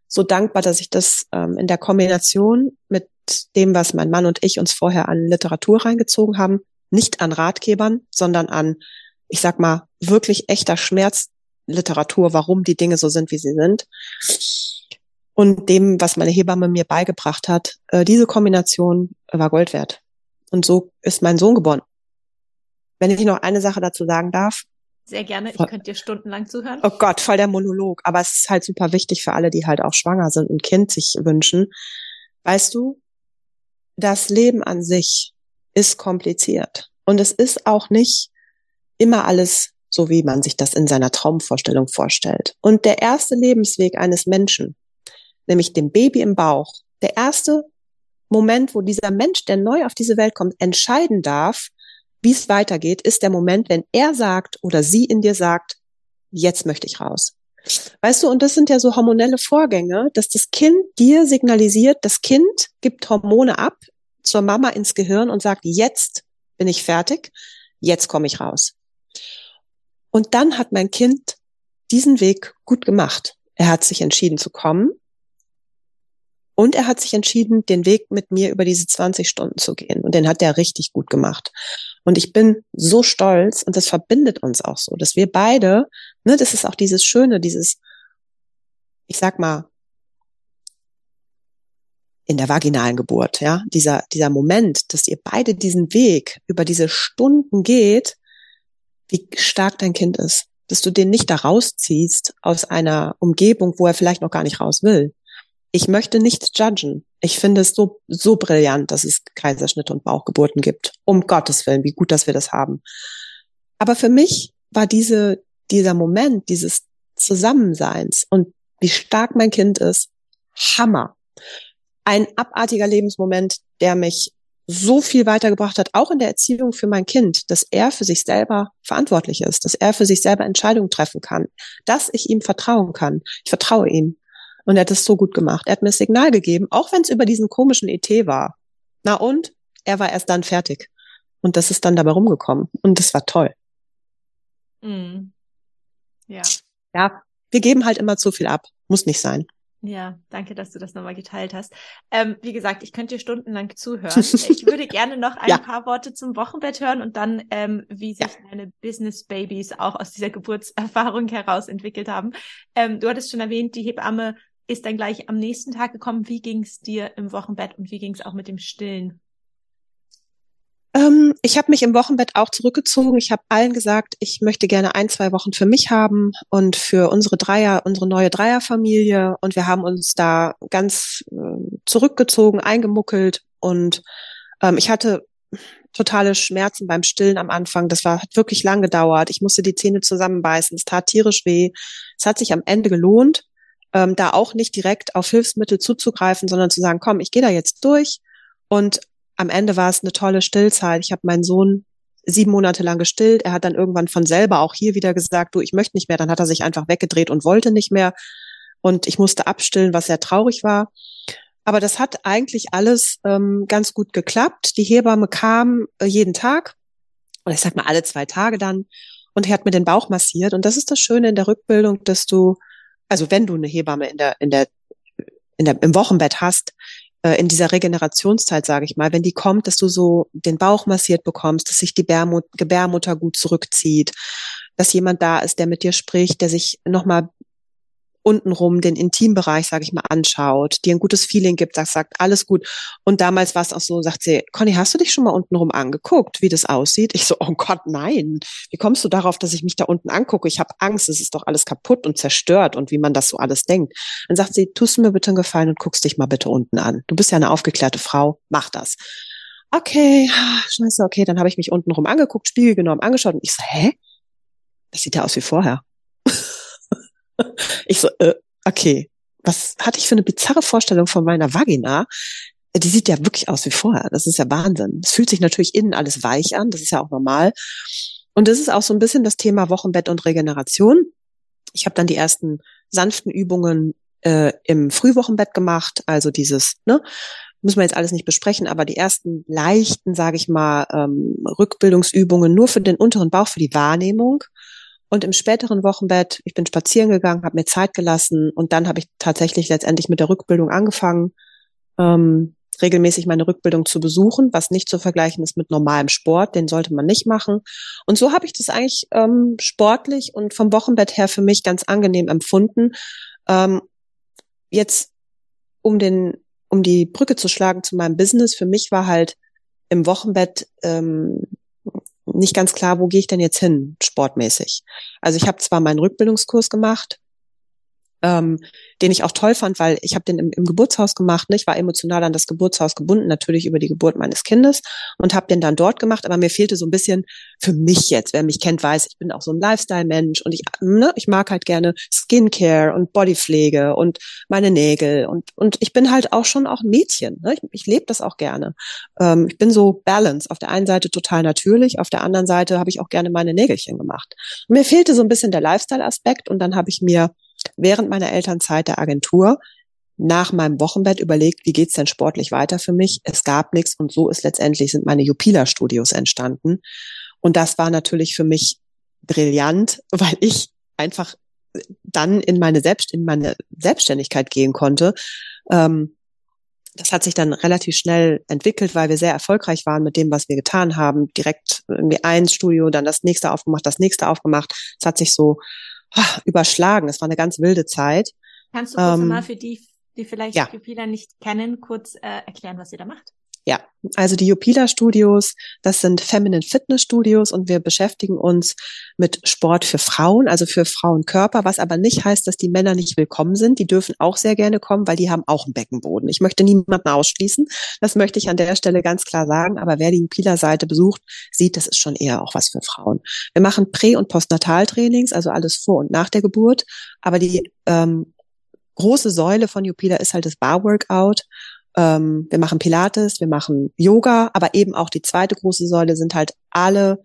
so dankbar, dass ich das ähm, in der Kombination mit dem, was mein Mann und ich uns vorher an Literatur reingezogen haben, nicht an Ratgebern, sondern an, ich sag mal, wirklich echter Schmerzliteratur, warum die Dinge so sind, wie sie sind. Und dem, was meine Hebamme mir beigebracht hat, äh, diese Kombination war Gold wert. Und so ist mein Sohn geboren. Wenn ich noch eine Sache dazu sagen darf. Sehr gerne, ich könnte dir stundenlang zuhören. Oh Gott, voll der Monolog. Aber es ist halt super wichtig für alle, die halt auch schwanger sind und Kind sich wünschen. Weißt du, das Leben an sich ist kompliziert. Und es ist auch nicht immer alles so, wie man sich das in seiner Traumvorstellung vorstellt. Und der erste Lebensweg eines Menschen, nämlich dem Baby im Bauch, der erste Moment, wo dieser Mensch, der neu auf diese Welt kommt, entscheiden darf, wie es weitergeht, ist der Moment, wenn er sagt oder sie in dir sagt, jetzt möchte ich raus. Weißt du, und das sind ja so hormonelle Vorgänge, dass das Kind dir signalisiert, das Kind gibt Hormone ab zur Mama ins Gehirn und sagt, jetzt bin ich fertig, jetzt komme ich raus. Und dann hat mein Kind diesen Weg gut gemacht. Er hat sich entschieden zu kommen und er hat sich entschieden, den Weg mit mir über diese 20 Stunden zu gehen. Und den hat er richtig gut gemacht. Und ich bin so stolz und das verbindet uns auch so, dass wir beide, ne, das ist auch dieses Schöne, dieses, ich sag mal, in der vaginalen Geburt, ja, dieser, dieser Moment, dass ihr beide diesen Weg über diese Stunden geht, wie stark dein Kind ist, dass du den nicht da rausziehst aus einer Umgebung, wo er vielleicht noch gar nicht raus will. Ich möchte nicht judgen. Ich finde es so, so brillant, dass es Kaiserschnitte und Bauchgeburten gibt. Um Gottes Willen, wie gut, dass wir das haben. Aber für mich war diese, dieser Moment dieses Zusammenseins und wie stark mein Kind ist, Hammer. Ein abartiger Lebensmoment, der mich so viel weitergebracht hat, auch in der Erziehung für mein Kind, dass er für sich selber verantwortlich ist, dass er für sich selber Entscheidungen treffen kann, dass ich ihm vertrauen kann. Ich vertraue ihm. Und er hat es so gut gemacht. Er hat mir das Signal gegeben, auch wenn es über diesen komischen ET war. Na und? Er war erst dann fertig. Und das ist dann dabei rumgekommen. Und das war toll. Mm. Ja. Ja, wir geben halt immer zu viel ab. Muss nicht sein. Ja, danke, dass du das nochmal geteilt hast. Ähm, wie gesagt, ich könnte dir stundenlang zuhören. Ich würde gerne noch ein ja. paar Worte zum Wochenbett hören und dann, ähm, wie sich ja. deine Business Babies auch aus dieser Geburtserfahrung heraus entwickelt haben. Ähm, du hattest schon erwähnt, die Hebamme ist dann gleich am nächsten Tag gekommen. Wie ging es dir im Wochenbett und wie ging es auch mit dem Stillen? Ähm, ich habe mich im Wochenbett auch zurückgezogen. Ich habe allen gesagt, ich möchte gerne ein, zwei Wochen für mich haben und für unsere Dreier, unsere neue Dreierfamilie. Und wir haben uns da ganz äh, zurückgezogen, eingemuckelt. Und ähm, ich hatte totale Schmerzen beim Stillen am Anfang. Das war hat wirklich lang gedauert. Ich musste die Zähne zusammenbeißen. Es tat tierisch weh. Es hat sich am Ende gelohnt, ähm, da auch nicht direkt auf Hilfsmittel zuzugreifen, sondern zu sagen, komm, ich gehe da jetzt durch. Und am Ende war es eine tolle Stillzeit. Ich habe meinen Sohn sieben Monate lang gestillt. Er hat dann irgendwann von selber auch hier wieder gesagt, du, ich möchte nicht mehr. Dann hat er sich einfach weggedreht und wollte nicht mehr. Und ich musste abstillen, was sehr traurig war. Aber das hat eigentlich alles ähm, ganz gut geklappt. Die Hebamme kam äh, jeden Tag, oder ich sag mal alle zwei Tage dann, und er hat mir den Bauch massiert. Und das ist das Schöne in der Rückbildung, dass du, also wenn du eine Hebamme in der, in der, in der, im Wochenbett hast, äh, in dieser Regenerationszeit, sage ich mal, wenn die kommt, dass du so den Bauch massiert bekommst, dass sich die Bärmut Gebärmutter gut zurückzieht, dass jemand da ist, der mit dir spricht, der sich nochmal untenrum den Intimbereich, sage ich mal, anschaut, dir ein gutes Feeling gibt, das sagt, alles gut. Und damals war es auch so, sagt sie, Conny, hast du dich schon mal untenrum angeguckt, wie das aussieht? Ich so, oh Gott, nein. Wie kommst du darauf, dass ich mich da unten angucke? Ich habe Angst, es ist doch alles kaputt und zerstört und wie man das so alles denkt. Dann sagt sie, tust du mir bitte einen Gefallen und guckst dich mal bitte unten an. Du bist ja eine aufgeklärte Frau, mach das. Okay, scheiße, okay, dann habe ich mich untenrum angeguckt, Spiegel genommen, angeschaut und ich so, hä? Das sieht ja aus wie vorher. Ich so, äh, okay, was hatte ich für eine bizarre Vorstellung von meiner Vagina? Die sieht ja wirklich aus wie vorher. Das ist ja Wahnsinn. Es fühlt sich natürlich innen alles weich an. Das ist ja auch normal. Und das ist auch so ein bisschen das Thema Wochenbett und Regeneration. Ich habe dann die ersten sanften Übungen äh, im Frühwochenbett gemacht, also dieses, ne, müssen wir jetzt alles nicht besprechen, aber die ersten leichten, sage ich mal, ähm, Rückbildungsübungen nur für den unteren Bauch, für die Wahrnehmung. Und im späteren Wochenbett, ich bin spazieren gegangen, habe mir Zeit gelassen und dann habe ich tatsächlich letztendlich mit der Rückbildung angefangen, ähm, regelmäßig meine Rückbildung zu besuchen, was nicht zu vergleichen ist mit normalem Sport, den sollte man nicht machen. Und so habe ich das eigentlich ähm, sportlich und vom Wochenbett her für mich ganz angenehm empfunden. Ähm, jetzt um den, um die Brücke zu schlagen zu meinem Business, für mich war halt im Wochenbett ähm, nicht ganz klar, wo gehe ich denn jetzt hin, sportmäßig. Also ich habe zwar meinen Rückbildungskurs gemacht, ähm, den ich auch toll fand, weil ich habe den im, im Geburtshaus gemacht. Ne? Ich war emotional an das Geburtshaus gebunden, natürlich über die Geburt meines Kindes und habe den dann dort gemacht. Aber mir fehlte so ein bisschen für mich jetzt, wer mich kennt, weiß, ich bin auch so ein Lifestyle-Mensch und ich, ne, ich mag halt gerne Skincare und Bodypflege und meine Nägel und und ich bin halt auch schon auch ein Mädchen. Ne? Ich, ich lebe das auch gerne. Ähm, ich bin so balance. Auf der einen Seite total natürlich, auf der anderen Seite habe ich auch gerne meine Nägelchen gemacht. Und mir fehlte so ein bisschen der Lifestyle-Aspekt und dann habe ich mir während meiner Elternzeit der Agentur nach meinem Wochenbett überlegt, wie geht's denn sportlich weiter für mich? Es gab nichts und so ist letztendlich sind meine Jupila Studios entstanden. Und das war natürlich für mich brillant, weil ich einfach dann in meine Selbst in meine Selbstständigkeit gehen konnte. Ähm, das hat sich dann relativ schnell entwickelt, weil wir sehr erfolgreich waren mit dem, was wir getan haben. Direkt irgendwie ein Studio, dann das nächste aufgemacht, das nächste aufgemacht. Es hat sich so überschlagen. Es war eine ganz wilde Zeit. Kannst du kurz ähm, mal für die, die vielleicht ja. Jupiler nicht kennen, kurz äh, erklären, was ihr da macht? Ja, also die Jupila Studios, das sind Feminine Fitness Studios und wir beschäftigen uns mit Sport für Frauen, also für Frauenkörper, was aber nicht heißt, dass die Männer nicht willkommen sind. Die dürfen auch sehr gerne kommen, weil die haben auch einen Beckenboden. Ich möchte niemanden ausschließen. Das möchte ich an der Stelle ganz klar sagen. Aber wer die Jupila Seite besucht, sieht, das ist schon eher auch was für Frauen. Wir machen Prä- und Postnataltrainings, also alles vor und nach der Geburt. Aber die ähm, große Säule von Jupila ist halt das Bar Workout ähm, wir machen Pilates, wir machen Yoga, aber eben auch die zweite große Säule sind halt alle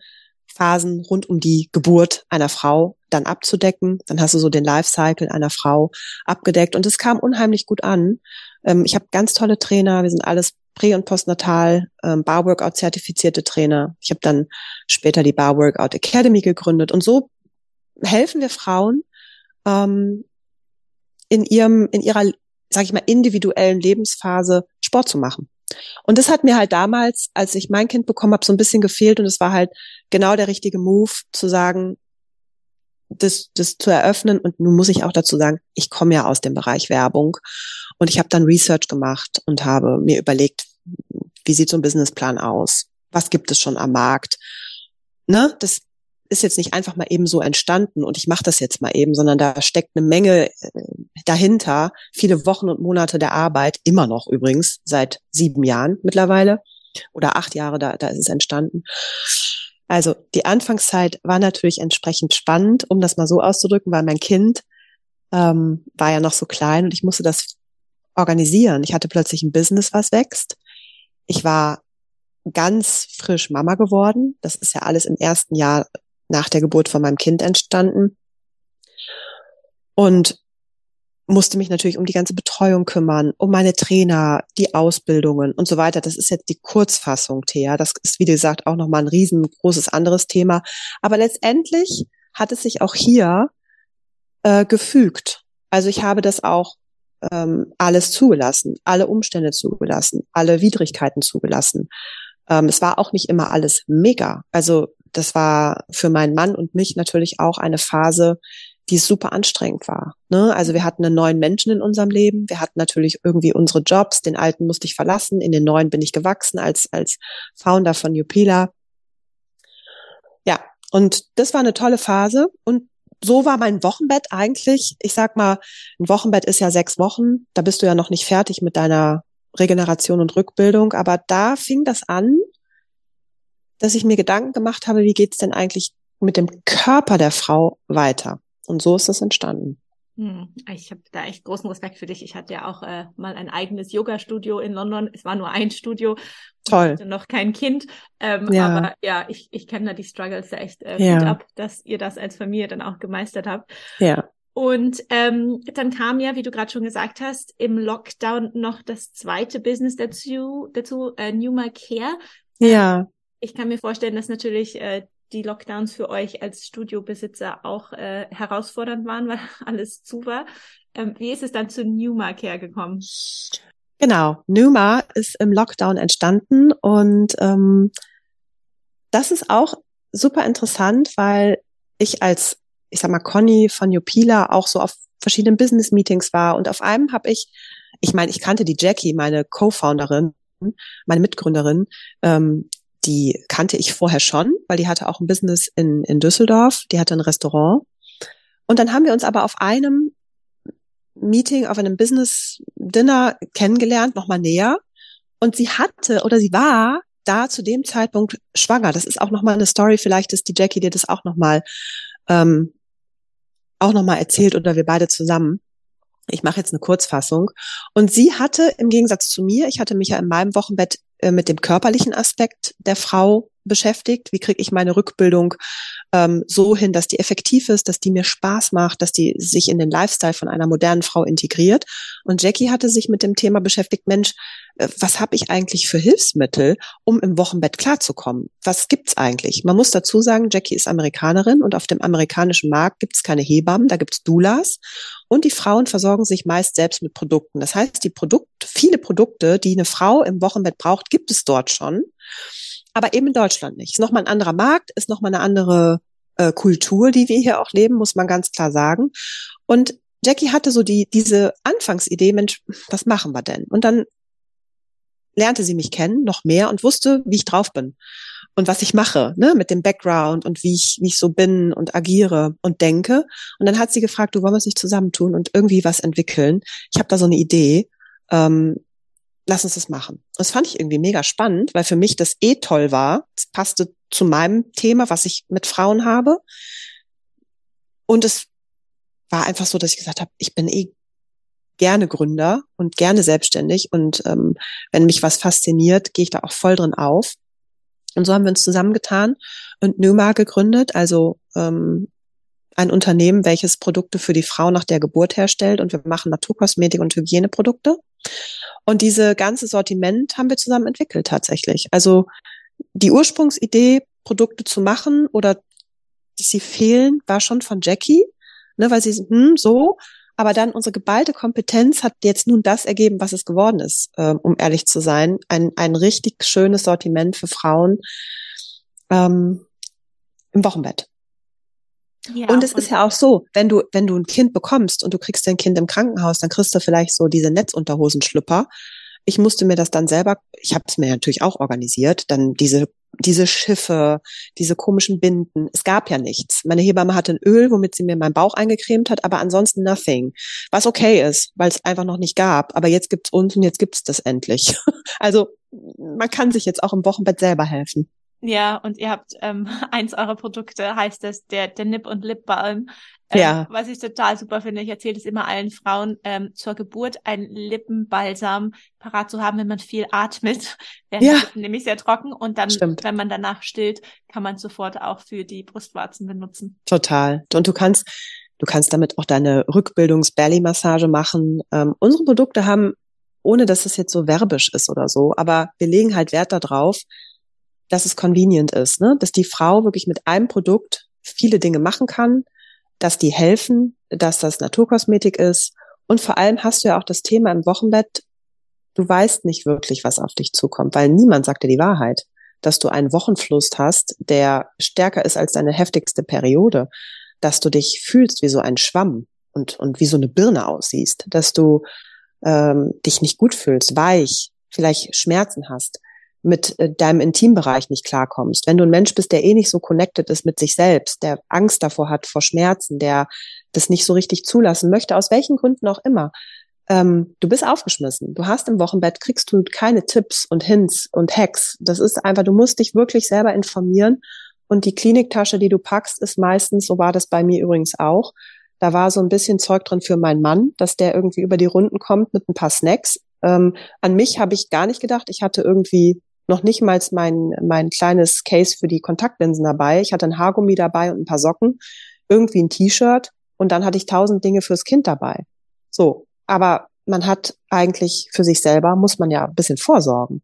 Phasen rund um die Geburt einer Frau dann abzudecken. Dann hast du so den Lifecycle einer Frau abgedeckt und es kam unheimlich gut an. Ähm, ich habe ganz tolle Trainer, wir sind alles Prä- und Postnatal, ähm, Bar-Workout-zertifizierte Trainer. Ich habe dann später die Bar-Workout Academy gegründet und so helfen wir Frauen ähm, in ihrem in ihrer sage ich mal, individuellen Lebensphase Sport zu machen. Und das hat mir halt damals, als ich mein Kind bekommen habe, so ein bisschen gefehlt und es war halt genau der richtige Move zu sagen, das, das zu eröffnen. Und nun muss ich auch dazu sagen, ich komme ja aus dem Bereich Werbung und ich habe dann Research gemacht und habe mir überlegt, wie sieht so ein Businessplan aus? Was gibt es schon am Markt? Ne, das ist jetzt nicht einfach mal eben so entstanden und ich mache das jetzt mal eben, sondern da steckt eine Menge äh, dahinter, viele Wochen und Monate der Arbeit, immer noch übrigens, seit sieben Jahren mittlerweile oder acht Jahre, da, da ist es entstanden. Also die Anfangszeit war natürlich entsprechend spannend, um das mal so auszudrücken, weil mein Kind ähm, war ja noch so klein und ich musste das organisieren. Ich hatte plötzlich ein Business, was wächst. Ich war ganz frisch Mama geworden. Das ist ja alles im ersten Jahr nach der Geburt von meinem Kind entstanden. Und musste mich natürlich um die ganze Betreuung kümmern, um meine Trainer, die Ausbildungen und so weiter. Das ist jetzt die Kurzfassung, Thea. Das ist, wie gesagt, auch nochmal ein riesengroßes anderes Thema. Aber letztendlich hat es sich auch hier äh, gefügt. Also ich habe das auch ähm, alles zugelassen, alle Umstände zugelassen, alle Widrigkeiten zugelassen. Ähm, es war auch nicht immer alles mega. Also das war für meinen Mann und mich natürlich auch eine Phase, die super anstrengend war. Ne? Also wir hatten einen neuen Menschen in unserem Leben. Wir hatten natürlich irgendwie unsere Jobs. Den alten musste ich verlassen. In den neuen bin ich gewachsen als, als Founder von Jupila. Ja, und das war eine tolle Phase. Und so war mein Wochenbett eigentlich. Ich sag mal, ein Wochenbett ist ja sechs Wochen. Da bist du ja noch nicht fertig mit deiner Regeneration und Rückbildung. Aber da fing das an, dass ich mir Gedanken gemacht habe, wie geht's denn eigentlich mit dem Körper der Frau weiter? Und so ist das entstanden. Hm, ich habe da echt großen Respekt für dich. Ich hatte ja auch äh, mal ein eigenes Yoga-Studio in London. Es war nur ein Studio. Toll. Ich hatte noch kein Kind. Ähm, ja. Aber ja, ich, ich kenne da die Struggles ja echt äh, ja. ab, dass ihr das als Familie dann auch gemeistert habt. Ja. Und ähm, dann kam ja, wie du gerade schon gesagt hast, im Lockdown noch das zweite Business dazu, dazu äh, Numa Care. Ja ich kann mir vorstellen, dass natürlich äh, die Lockdowns für euch als Studiobesitzer auch äh, herausfordernd waren, weil alles zu war. Ähm, wie ist es dann zu Numa Care gekommen? Genau, Numa ist im Lockdown entstanden und ähm, das ist auch super interessant, weil ich als, ich sag mal, Conny von Jupila auch so auf verschiedenen Business-Meetings war und auf einem habe ich, ich meine, ich kannte die Jackie, meine Co-Founderin, meine Mitgründerin, ähm, die kannte ich vorher schon, weil die hatte auch ein Business in, in Düsseldorf, die hatte ein Restaurant. Und dann haben wir uns aber auf einem Meeting, auf einem Business Dinner kennengelernt, nochmal näher. Und sie hatte oder sie war da zu dem Zeitpunkt schwanger. Das ist auch nochmal eine Story. Vielleicht ist die Jackie dir das auch nochmal ähm, auch nochmal erzählt oder wir beide zusammen. Ich mache jetzt eine Kurzfassung. Und sie hatte im Gegensatz zu mir, ich hatte mich ja in meinem Wochenbett äh, mit dem körperlichen Aspekt der Frau beschäftigt. Wie kriege ich meine Rückbildung ähm, so hin, dass die effektiv ist, dass die mir Spaß macht, dass die sich in den Lifestyle von einer modernen Frau integriert. Und Jackie hatte sich mit dem Thema beschäftigt, Mensch, äh, was habe ich eigentlich für Hilfsmittel, um im Wochenbett klarzukommen? Was gibt's eigentlich? Man muss dazu sagen, Jackie ist Amerikanerin und auf dem amerikanischen Markt gibt's keine Hebammen, da gibt's Doulas. Und die Frauen versorgen sich meist selbst mit Produkten. Das heißt, die Produkte, viele Produkte, die eine Frau im Wochenbett braucht, gibt es dort schon aber eben in Deutschland nicht. Ist nochmal ein anderer Markt, ist nochmal eine andere äh, Kultur, die wir hier auch leben, muss man ganz klar sagen. Und Jackie hatte so die, diese Anfangsidee, Mensch, was machen wir denn? Und dann lernte sie mich kennen, noch mehr und wusste, wie ich drauf bin und was ich mache, ne, mit dem Background und wie ich, wie ich so bin und agiere und denke. Und dann hat sie gefragt, du wollen wir uns nicht zusammentun und irgendwie was entwickeln. Ich habe da so eine Idee. Ähm, lass uns das machen. Das fand ich irgendwie mega spannend, weil für mich das eh toll war. Es passte zu meinem Thema, was ich mit Frauen habe. Und es war einfach so, dass ich gesagt habe, ich bin eh gerne Gründer und gerne selbstständig. Und ähm, wenn mich was fasziniert, gehe ich da auch voll drin auf. Und so haben wir uns zusammengetan und Numa gegründet, also ähm, ein Unternehmen, welches Produkte für die Frau nach der Geburt herstellt. Und wir machen Naturkosmetik und Hygieneprodukte. Und diese ganze Sortiment haben wir zusammen entwickelt tatsächlich. Also die Ursprungsidee, Produkte zu machen oder dass sie fehlen, war schon von Jackie, ne, weil sie hm, so, aber dann unsere geballte Kompetenz hat jetzt nun das ergeben, was es geworden ist, äh, um ehrlich zu sein. Ein, ein richtig schönes Sortiment für Frauen ähm, im Wochenbett. Ja, und es ist ja auch so, wenn du, wenn du ein Kind bekommst und du kriegst dein Kind im Krankenhaus, dann kriegst du vielleicht so diese Netzunterhosenschlüpper. Ich musste mir das dann selber, ich habe es mir natürlich auch organisiert, dann diese diese Schiffe, diese komischen Binden. Es gab ja nichts. Meine Hebamme hatte ein Öl, womit sie mir meinen Bauch eingecremt hat, aber ansonsten nothing. Was okay ist, weil es einfach noch nicht gab. Aber jetzt gibt's uns und jetzt gibt's das endlich. Also man kann sich jetzt auch im Wochenbett selber helfen. Ja, und ihr habt ähm, eins eurer Produkte, heißt es der, der Nip- und Lip-Balm. Ähm, ja. Was ich total super finde, ich erzähle es immer allen Frauen, ähm, zur Geburt einen Lippenbalsam parat zu haben, wenn man viel atmet. Der ja. ist nämlich sehr trocken und dann, Stimmt. wenn man danach stillt, kann man sofort auch für die Brustwarzen benutzen. Total. Und du kannst, du kannst damit auch deine Rückbildungs-Belly-Massage machen. Ähm, unsere Produkte haben, ohne dass es jetzt so werbisch ist oder so, aber wir legen halt Wert darauf, dass es convenient ist, ne? dass die Frau wirklich mit einem Produkt viele Dinge machen kann, dass die helfen, dass das Naturkosmetik ist. Und vor allem hast du ja auch das Thema im Wochenbett, du weißt nicht wirklich, was auf dich zukommt, weil niemand sagt dir die Wahrheit, dass du einen Wochenfluss hast, der stärker ist als deine heftigste Periode, dass du dich fühlst wie so ein Schwamm und, und wie so eine Birne aussiehst, dass du ähm, dich nicht gut fühlst, weich, vielleicht Schmerzen hast, mit äh, deinem Intimbereich nicht klarkommst, wenn du ein Mensch bist, der eh nicht so connected ist mit sich selbst, der Angst davor hat, vor Schmerzen, der das nicht so richtig zulassen möchte, aus welchen Gründen auch immer, ähm, du bist aufgeschmissen. Du hast im Wochenbett, kriegst du keine Tipps und Hints und Hacks. Das ist einfach, du musst dich wirklich selber informieren. Und die Kliniktasche, die du packst, ist meistens, so war das bei mir übrigens auch, da war so ein bisschen Zeug drin für meinen Mann, dass der irgendwie über die Runden kommt mit ein paar Snacks. Ähm, an mich habe ich gar nicht gedacht. Ich hatte irgendwie noch nicht mal mein, mein kleines Case für die Kontaktlinsen dabei. Ich hatte ein Haargummi dabei und ein paar Socken, irgendwie ein T-Shirt und dann hatte ich tausend Dinge fürs Kind dabei. So. Aber man hat eigentlich für sich selber, muss man ja ein bisschen vorsorgen.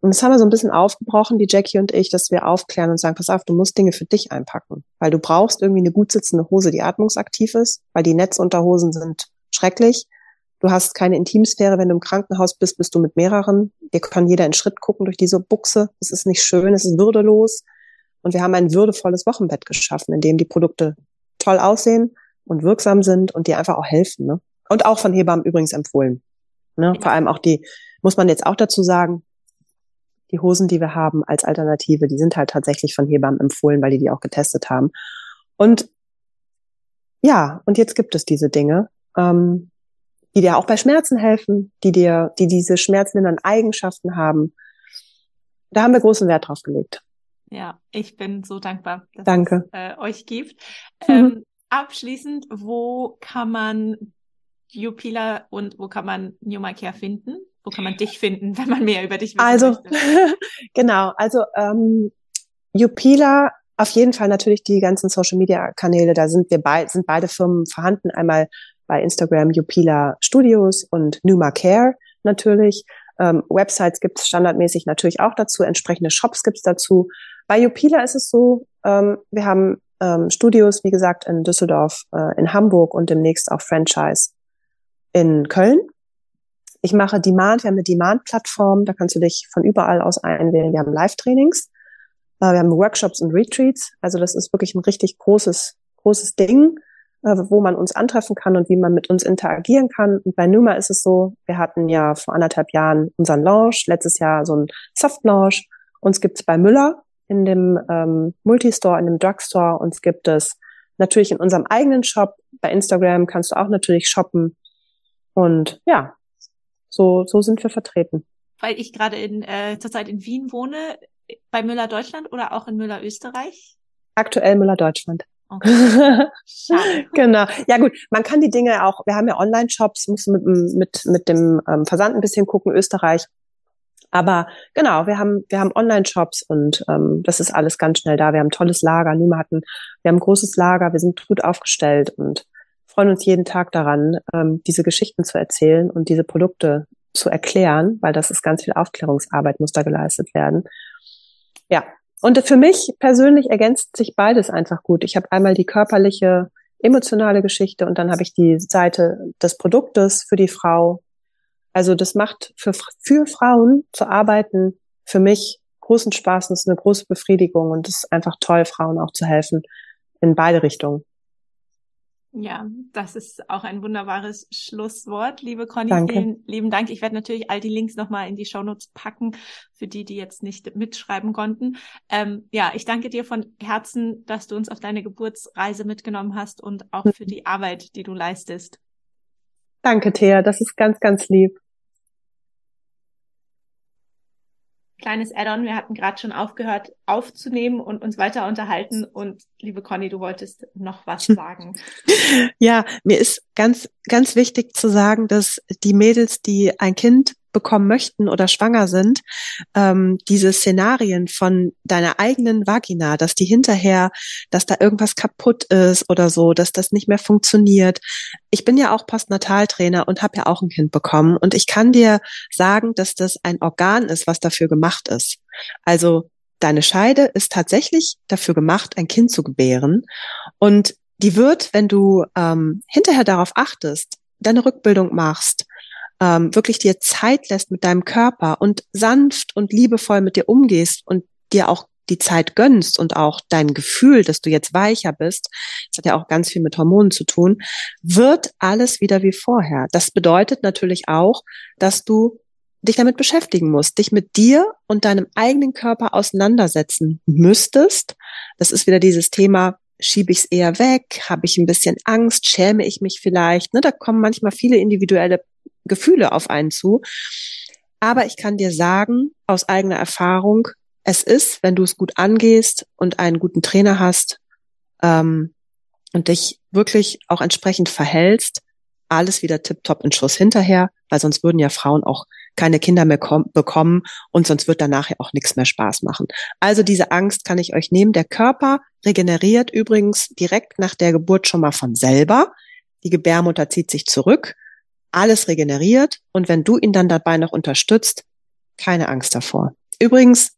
Und das haben wir so ein bisschen aufgebrochen, die Jackie und ich, dass wir aufklären und sagen, pass auf, du musst Dinge für dich einpacken. Weil du brauchst irgendwie eine gut sitzende Hose, die atmungsaktiv ist, weil die Netzunterhosen sind schrecklich. Du hast keine Intimsphäre, wenn du im Krankenhaus bist, bist du mit mehreren. Wir können jeder in Schritt gucken durch diese Buchse. Es ist nicht schön, es ist würdelos. Und wir haben ein würdevolles Wochenbett geschaffen, in dem die Produkte toll aussehen und wirksam sind und dir einfach auch helfen. Ne? Und auch von Hebammen übrigens empfohlen. Ne? Vor allem auch die, muss man jetzt auch dazu sagen, die Hosen, die wir haben als Alternative, die sind halt tatsächlich von Hebammen empfohlen, weil die die auch getestet haben. Und ja, und jetzt gibt es diese Dinge. Ähm, die dir auch bei Schmerzen helfen, die dir, die diese schmerzlindernde Eigenschaften haben. Da haben wir großen Wert drauf gelegt. Ja, ich bin so dankbar, dass Danke. es äh, euch gibt. Mhm. Ähm, abschließend, wo kann man Jupila und wo kann man Newmacare finden? Wo kann man dich finden, wenn man mehr über dich wissen also, möchte? genau, also ähm, Jupila auf jeden Fall natürlich die ganzen Social Media Kanäle, da sind wir beide, sind beide Firmen vorhanden. Einmal bei Instagram Jupila Studios und Numa Care natürlich. Ähm, Websites gibt es standardmäßig natürlich auch dazu, entsprechende Shops gibt es dazu. Bei Jupila ist es so, ähm, wir haben ähm, Studios, wie gesagt, in Düsseldorf, äh, in Hamburg und demnächst auch Franchise in Köln. Ich mache Demand, wir haben eine Demand-Plattform, da kannst du dich von überall aus einwählen. Wir haben Live-Trainings, äh, wir haben Workshops und Retreats, also das ist wirklich ein richtig großes, großes Ding wo man uns antreffen kann und wie man mit uns interagieren kann. Und bei Numa ist es so, wir hatten ja vor anderthalb Jahren unseren Launch, letztes Jahr so ein Soft Launch. Uns gibt's bei Müller in dem ähm, Multistore, in dem Drugstore. Uns gibt es natürlich in unserem eigenen Shop. Bei Instagram kannst du auch natürlich shoppen. Und ja, so, so sind wir vertreten. Weil ich gerade in, äh, zurzeit in Wien wohne, bei Müller Deutschland oder auch in Müller Österreich? Aktuell Müller Deutschland. Genau. Ja gut, man kann die Dinge auch, wir haben ja Online-Shops, muss mit, mit, mit dem ähm, Versand ein bisschen gucken, Österreich. Aber genau, wir haben, wir haben Online-Shops und ähm, das ist alles ganz schnell da. Wir haben ein tolles Lager, Numa hatten, wir haben ein großes Lager, wir sind gut aufgestellt und freuen uns jeden Tag daran, ähm, diese Geschichten zu erzählen und diese Produkte zu erklären, weil das ist ganz viel Aufklärungsarbeit, muss da geleistet werden. Ja, und für mich persönlich ergänzt sich beides einfach gut. Ich habe einmal die körperliche, emotionale Geschichte und dann habe ich die Seite des Produktes für die Frau. Also das macht für, für Frauen zu arbeiten für mich großen Spaß und ist eine große Befriedigung und es ist einfach toll, Frauen auch zu helfen in beide Richtungen. Ja, das ist auch ein wunderbares Schlusswort, liebe Conny. Danke. Vielen lieben Dank. Ich werde natürlich all die Links nochmal in die Shownotes packen, für die, die jetzt nicht mitschreiben konnten. Ähm, ja, ich danke dir von Herzen, dass du uns auf deine Geburtsreise mitgenommen hast und auch für die Arbeit, die du leistest. Danke, Thea. Das ist ganz, ganz lieb. Kleines Add-on. Wir hatten gerade schon aufgehört aufzunehmen und uns weiter unterhalten. Und liebe Conny, du wolltest noch was sagen. Ja, mir ist ganz, ganz wichtig zu sagen, dass die Mädels, die ein Kind bekommen möchten oder schwanger sind, ähm, diese Szenarien von deiner eigenen Vagina, dass die hinterher, dass da irgendwas kaputt ist oder so, dass das nicht mehr funktioniert. Ich bin ja auch Postnataltrainer und habe ja auch ein Kind bekommen und ich kann dir sagen, dass das ein Organ ist, was dafür gemacht ist. Also deine Scheide ist tatsächlich dafür gemacht, ein Kind zu gebären und die wird, wenn du ähm, hinterher darauf achtest, deine Rückbildung machst, ähm, wirklich dir Zeit lässt mit deinem Körper und sanft und liebevoll mit dir umgehst und dir auch die Zeit gönnst und auch dein Gefühl, dass du jetzt weicher bist, das hat ja auch ganz viel mit Hormonen zu tun, wird alles wieder wie vorher. Das bedeutet natürlich auch, dass du dich damit beschäftigen musst, dich mit dir und deinem eigenen Körper auseinandersetzen müsstest. Das ist wieder dieses Thema, schiebe ich es eher weg, habe ich ein bisschen Angst, schäme ich mich vielleicht. Ne, da kommen manchmal viele individuelle Gefühle auf einen zu. Aber ich kann dir sagen, aus eigener Erfahrung, es ist, wenn du es gut angehst und einen guten Trainer hast ähm, und dich wirklich auch entsprechend verhältst, alles wieder tipptopp in Schuss hinterher, weil sonst würden ja Frauen auch keine Kinder mehr bekommen und sonst wird danach ja auch nichts mehr Spaß machen. Also diese Angst kann ich euch nehmen. Der Körper regeneriert übrigens direkt nach der Geburt schon mal von selber. Die Gebärmutter zieht sich zurück alles regeneriert und wenn du ihn dann dabei noch unterstützt, keine Angst davor. Übrigens,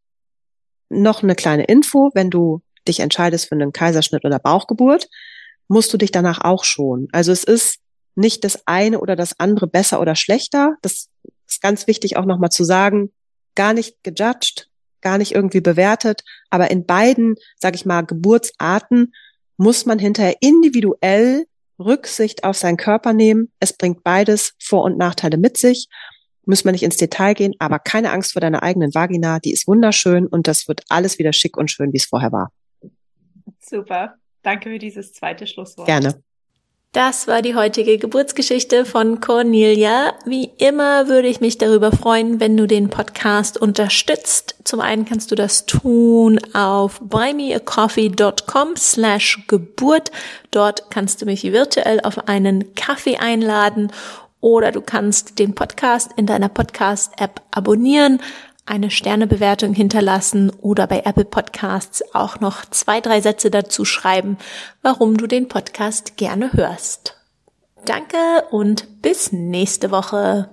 noch eine kleine Info, wenn du dich entscheidest für einen Kaiserschnitt oder Bauchgeburt, musst du dich danach auch schon. Also es ist nicht das eine oder das andere besser oder schlechter. Das ist ganz wichtig auch nochmal zu sagen, gar nicht gejudged, gar nicht irgendwie bewertet, aber in beiden, sage ich mal, Geburtsarten muss man hinterher individuell Rücksicht auf seinen Körper nehmen. Es bringt beides Vor- und Nachteile mit sich. Müssen wir nicht ins Detail gehen, aber keine Angst vor deiner eigenen Vagina. Die ist wunderschön und das wird alles wieder schick und schön, wie es vorher war. Super. Danke für dieses zweite Schlusswort. Gerne. Das war die heutige Geburtsgeschichte von Cornelia. Wie immer würde ich mich darüber freuen, wenn du den Podcast unterstützt. Zum einen kannst du das tun auf buymeacoffee.com slash Geburt. Dort kannst du mich virtuell auf einen Kaffee einladen oder du kannst den Podcast in deiner Podcast-App abonnieren eine Sternebewertung hinterlassen oder bei Apple Podcasts auch noch zwei, drei Sätze dazu schreiben, warum du den Podcast gerne hörst. Danke und bis nächste Woche.